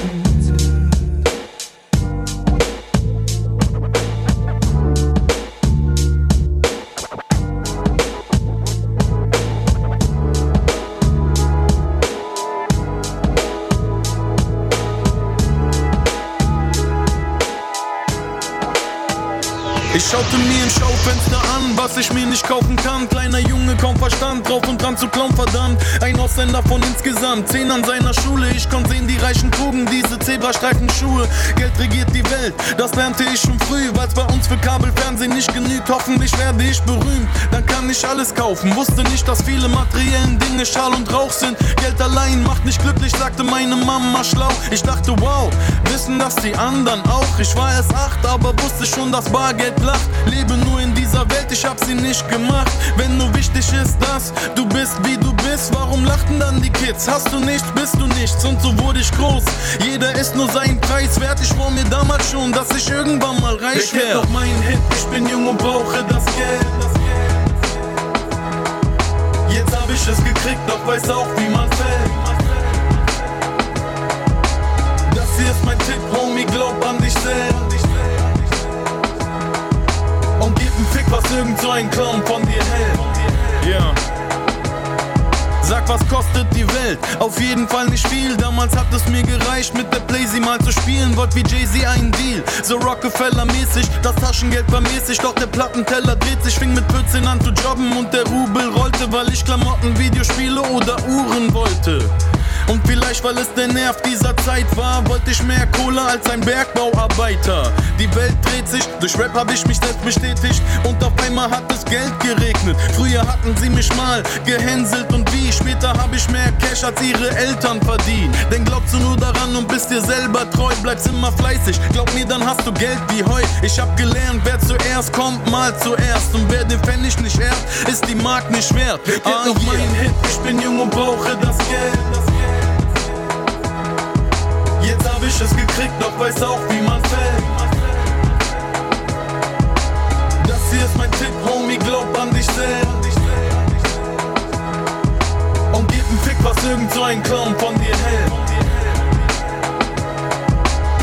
Ich schaute mir im Schaufenster an, was ich mir nicht kaufen kann. Kleiner Junge, kaum Verstand, drauf und dran zu klauen, verdammt. Ein Ausländer von insgesamt zehn an seiner Schule. Ich konnte sehen, die Reichen trugen diese Zebrastreifen-Schuhe. Geld regiert die Welt, das lernte ich schon früh, weil's bei uns für Kabelfernsehen nicht genügt. Hoffentlich werde ich berühmt, dann kann ich alles kaufen. Wusste nicht, dass viele materiellen Dinge Schall und Rauch sind. Geld allein macht nicht glücklich, sagte meine Mama schlau. Ich dachte, wow, wissen das die anderen auch? Ich war erst acht, aber wusste schon, dass Bargeld lacht. Lebe nur in dieser Welt, ich hab sie nicht gemacht. Wenn nur wichtig ist, dass du bist, wie du bist, warum lachten dann die Kids? Hast du nichts, bist du nichts und so wurde ich groß. Jeder ist nur seinen Preis wert. Ich vor mir damals schon, dass ich irgendwann mal reich werde. doch mein Hit, ich bin jung und brauche das Geld. Jetzt hab ich es gekriegt, doch weiß auch, wie man fällt. Hier ist mein Tipp, Homie, glaub an dich selbst. Und gib einen Fick, was irgend so ein Clown von dir hält. Ja. Sag, was kostet die Welt? Auf jeden Fall nicht viel. Damals hat es mir gereicht, mit der Playsee mal zu spielen. Wollt wie Jay-Z einen Deal. So Rockefeller-mäßig, das Taschengeld war mäßig. Doch der Plattenteller dreht sich, fing mit 14 an zu jobben. Und der Rubel rollte, weil ich Klamotten, Videospiele oder Uhren wollte. Und vielleicht, weil es der Nerv dieser Zeit war, wollte ich mehr Kohle als ein Bergbauarbeiter. Die Welt dreht sich, durch Rap hab ich mich selbst bestätigt. Und auf einmal hat es Geld geregnet. Früher hatten sie mich mal gehänselt und wie. Später hab ich mehr Cash als ihre Eltern verdient. Denn glaubst du nur daran und bist dir selber treu, bleibst immer fleißig. Glaub mir, dann hast du Geld wie Heu. Ich hab gelernt, wer zuerst kommt, mal zuerst. Und wer den Pfennig nicht ehrt, ist die Mark nicht wert. Ah, yeah. mein Hit, ich bin jung und brauche das Geld. Jetzt ich es gekriegt, doch weiß auch, wie man fällt. Das hier ist mein Tipp, Homie, glaub an dich selbst. Und gib einen was irgend so ein Clown von dir hält.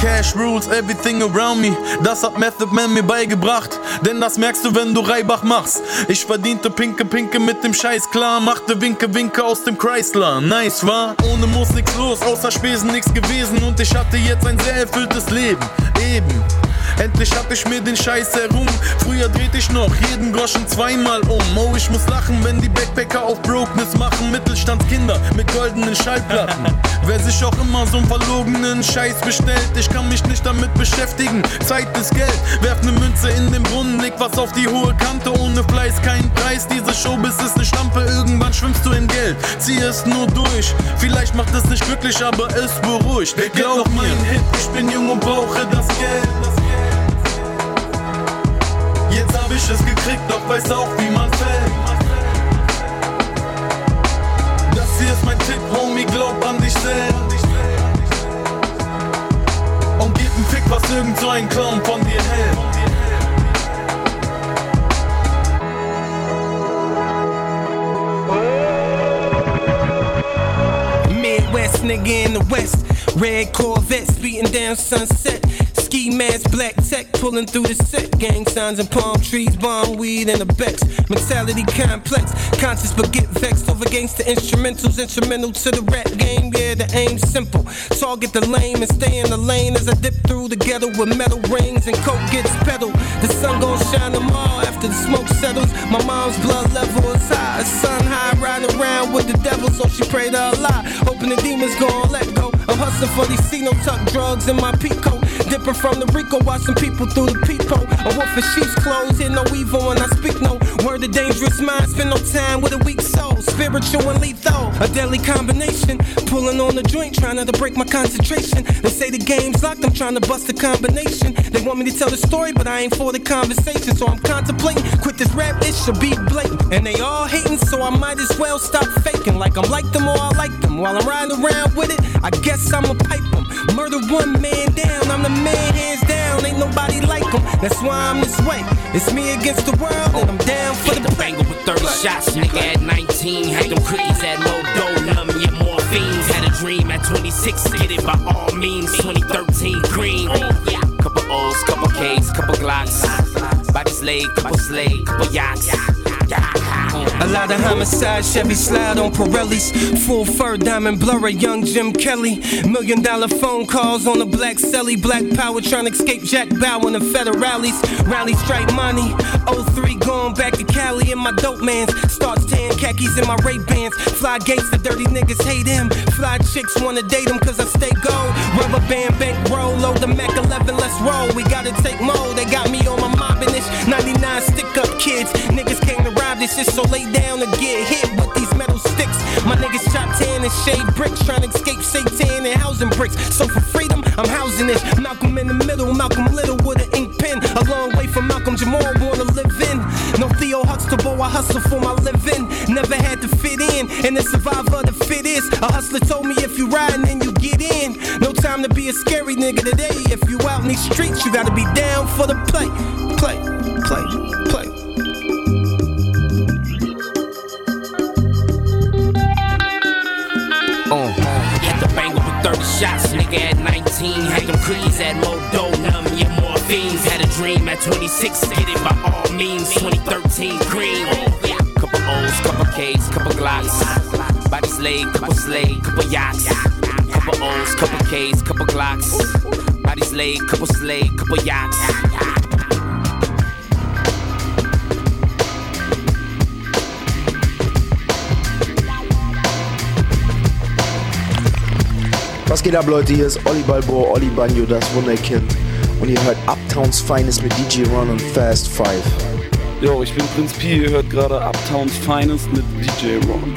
Cash rules everything around me. Das hat Method Man mir beigebracht. Denn das merkst du, wenn du Reibach machst. Ich verdiente Pinke Pinke mit dem Scheiß klar. Machte Winke Winke aus dem Chrysler. Nice, war? Ohne muss nix los, außer Spesen nix gewesen. Und ich hatte jetzt ein sehr erfülltes Leben. Eben. Endlich hatte ich mir den Scheiß herum. Früher drehte ich noch jeden Groschen zweimal um. Oh, ich muss lachen, wenn die Backpacker auf Brokenness machen. Mittelstandskinder mit goldenen Schallplatten. Wer sich auch immer so einen verlogenen Scheiß bestellt, ich kann mich nicht damit beschäftigen. Zeit ist Geld, werf ne Münze in den Brunnen, leg was auf die hohe Kante. Ohne Fleiß kein Preis. Diese Showbiz ist ne Stampe, irgendwann schwimmst du in Geld. Zieh es nur durch. Vielleicht macht es nicht glücklich, aber es beruhigt. Glaub mir, Hit, ich bin jung und brauche das Geld. Jetzt hab ich es gekriegt, doch weiß auch, wie man fällt. Das hier ist mein Tipp, Homie, glaub an dich selbst. Und gib einen Fick, was irgend so ein Clown von dir hält. Midwest nigga in the West. Red Corvettes beating down sunset. Ski mask, black tech pulling through the set. Gang signs and palm trees, bomb weed and the Bex. Mentality complex, conscious but get vexed over gangsta instrumentals. Instrumental to the rap game, yeah, the aim's simple. Target the lame and stay in the lane as I dip through the ghetto with metal rings and coke gets pedaled. The sun gon' shine tomorrow after the smoke settles. My mom's blood level is high, sun high, riding around with the devil, so oh, she prayed to Allah, hoping the demons gon' let go. I'm hustling for these C no tuck drugs in my peacoat. Dipping from the Rico, watching people through the peephole. A wolf in sheep's clothes, hear no evil when I speak no word of dangerous mind. Spend no time with a weak soul, spiritual and lethal. A deadly combination. Pulling on the joint, trying not to break my concentration. They say the game's locked, I'm trying to bust the combination. They want me to tell the story, but I ain't for the conversation. So I'm contemplating, quit this rap, it should be blatant. And they all hating, so I might as well stop faking. Like I'm like them or I like them. While I'm riding around with it, I guess I'ma pipe them. Murder one man down, I'm the man hands down. Ain't nobody like him, that's why I'm this way. It's me against the world, and I'm down for the banger with 30 shots, nigga at 19. Had them creeds, had no dough, numb, more fiends. Had a dream at 26, get it by all means. 2013 green. Couple O's, couple K's, couple Glocks. Bodies laid, couple slay, couple yachts. A lot of homicides, Chevy slide on Pirellis. Full fur, diamond blurrer, young Jim Kelly. Million dollar phone calls on the black celly. Black power trying to escape Jack Bauer and federales. Rally strike money. 03 going back to Cali and my dope mans. Starts tan khakis in my Ray Bans. Fly gates, the dirty niggas hate him. Fly chicks wanna date him cause I stay gold. Rubber band, bank roll, load the Mac 11, let's roll. We gotta take more. They got me on my mobbing ish. 99 stick up kids. Niggas came to rob this shit, so lay down and get hit with these metal sticks. My niggas chop tan and shade bricks, trying to escape Satan and housing bricks. So for freedom, I'm housing this. Malcolm in the middle, Malcolm Little with an ink pen. A long way from Malcolm Jamal, wanna live in. No Theo Huxtable, I hustle for my living. Never had to fit in, and the survivor the fit is. A hustler told me if you riding, then you get in. No time to be a scary nigga today. If you out in these streets, you gotta be down for the play, play, play, play. Shots, nigga at 19. Had them creeds, had more dough, numb, yeah, more fiends. Had a dream at 26, get it by all means. 2013 green. Couple O's, couple K's, couple Glocks. Bodies laid, couple slay, couple yachts. Couple O's, couple K's, couple Glocks. Bodies laid, couple slay, couple yachts. Was geht ab, Leute? Hier ist Olli Balboa, Olli Banjo, das Wunderkind. Und ihr hört Uptowns Finest mit DJ Ron und Fast Five. Yo, ich bin Prinz P, ihr hört gerade Uptowns Finest mit DJ Ron.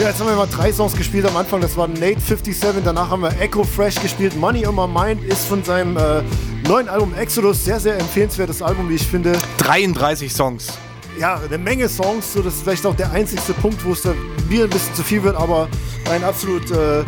Ja, jetzt haben wir mal drei Songs gespielt am Anfang. Das war Nate 57, danach haben wir Echo Fresh gespielt. Money on My Mind ist von seinem äh, neuen Album Exodus. Sehr, sehr empfehlenswertes Album, wie ich finde. 33 Songs. Ja, eine Menge Songs. So, das ist vielleicht auch der einzigste Punkt, wo es mir ein bisschen zu viel wird, aber ein absolut äh,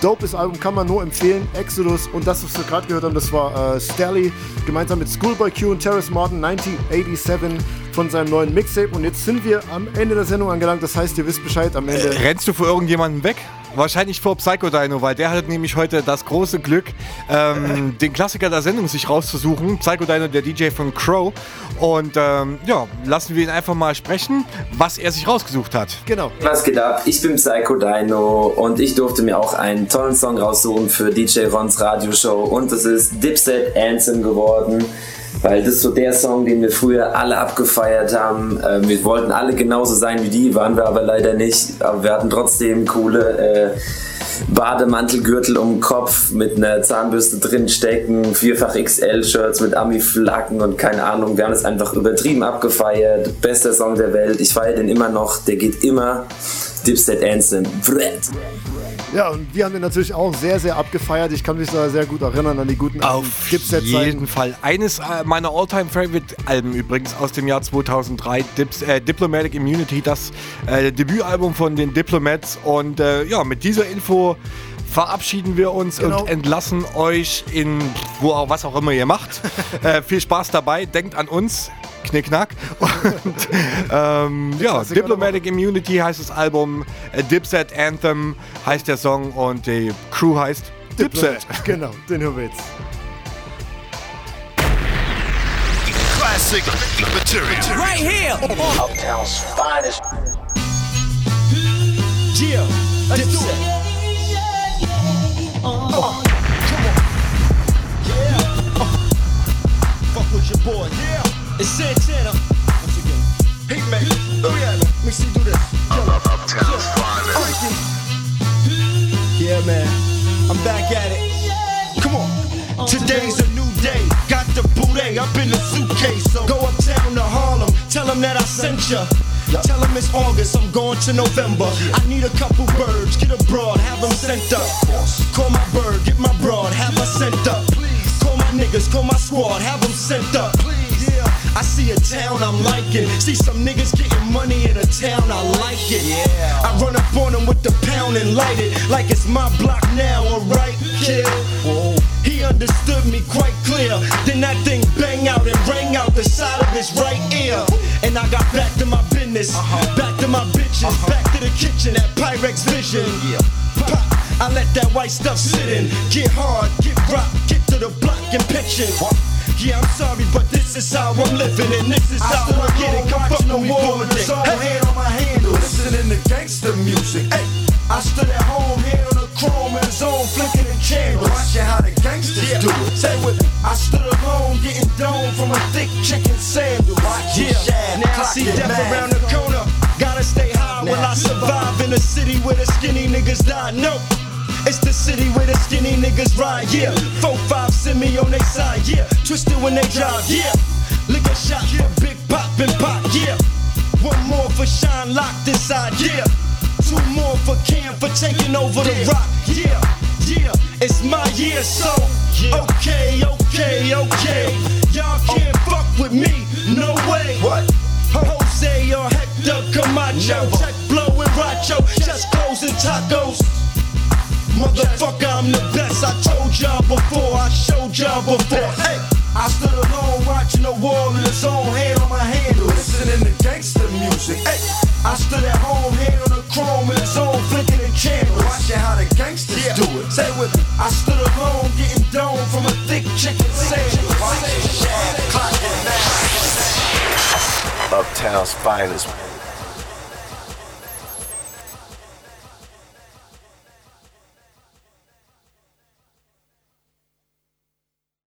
Dopes Album kann man nur empfehlen. Exodus und das, was wir gerade gehört haben, das war äh, Stally gemeinsam mit Schoolboy Q und Terrace Martin 1987 von seinem neuen Mixtape. Und jetzt sind wir am Ende der Sendung angelangt. Das heißt, ihr wisst Bescheid am Ende. Äh, rennst du vor irgendjemandem weg? Wahrscheinlich vor Psycho Dino, weil der hat nämlich heute das große Glück, ähm, den Klassiker der Sendung sich rauszusuchen. Psycho Dino, der DJ von Crow. Und ähm, ja, lassen wir ihn einfach mal sprechen, was er sich rausgesucht hat. Genau. Was geht ab? Ich bin Psycho Dino und ich durfte mir auch einen tollen Song raussuchen für DJ Rons Radioshow und das ist Dipset Anthem geworden. Weil das ist so der Song, den wir früher alle abgefeiert haben. Ähm, wir wollten alle genauso sein wie die, waren wir aber leider nicht. Aber wir hatten trotzdem coole äh, Bademantelgürtel um den Kopf mit einer Zahnbürste drin stecken, vierfach XL-Shirts mit Ami-Flaggen und keine Ahnung. Wir haben es einfach übertrieben abgefeiert. Bester Song der Welt. Ich feiere den immer noch. Der geht immer. Dipset Anthem. Brett. Ja, und wir haben den natürlich auch sehr, sehr abgefeiert. Ich kann mich da sehr gut erinnern an die guten Auf Dipset-Zeiten. jeden Fall. Eines äh, meiner All-Time-Favorite-Alben übrigens aus dem Jahr 2003, Dips, äh, Diplomatic Immunity, das äh, Debütalbum von den Diplomats. Und äh, ja, mit dieser Info verabschieden wir uns Genau. und entlassen euch in wo auch was auch immer ihr macht. äh, viel Spaß dabei, denkt an uns. Knickknack. Und ähm, ja, Diplomatic Immunity heißt das Album, äh, Dipset Anthem heißt der Song und die Crew heißt Dipset. Genau, den hören wir jetzt. Classic material. Right here. Uptown's finest. Yeah, let's come on. Yeah. Fuck with your boy. Yeah. It's Santana. Once again. Hey, man. Yeah, man. I'm back at it. Come on. Today's a new day. Got the booty up in the suitcase. So go uptown to Harlem. Tell them that I sent ya. Tell them it's August, I'm going to November. I need a couple birds, get abroad, have them sent up. Call my bird, get my broad, have her sent up. Call my niggas, call my squad, have them sent up. Yeah, I see a town I'm liking. See some niggas getting money in a town, I like it. Yeah. I run up on them with the pound and light it like it's my block now, alright, kid. He understood me quite clear. Then that thing bang out and rang out the side of his right ear. And I got back to my business, uh-huh. back to my bitches, uh-huh. back to the kitchen at Pyrex Vision. Yeah. Pop, I let that white stuff sit in. Get hard, get rock, get to the block and pitching. Yeah, I'm sorry, but this is how I'm living, and this is how I get it. Come fuck with me, boy. Hey. hand on my handle, listening to gangster music. Hey, I stood at home, hand on the chrome in zone, flicking the chambers. Watching how the gangsters do it. Say with me, I stood alone, getting dome from a thick chicken sandal. Yeah, now I see death around the corner. Gotta stay high while I survive in a city where the skinny niggas die. No, it's the city where the skinny niggas ride. Yeah, four five send me on their side. Yeah, twisted when they drive. Yeah, lick a shot for Big Pop and Pop. Yeah, one more for Shine locked inside. Yeah, two more for Cam for taking over the rock. Yeah, yeah, it's my year, so okay, okay, okay. Y'all can't oh. fuck with me, no way. What? Jose or Hector Camacho, check blow and Racho, just clothes and tacos. Motherfucker, I'm the best. I told y'all before, I showed y'all before. Hey, I stood alone watching the wall in its own hand on my handle, listening to gangster music. Hey, I stood at home, hand on chrome in its own flicking the chambers, watching how the gangsters do it. Say with me, I stood alone getting dome from a thick chicken sandwich. Uptown's finest.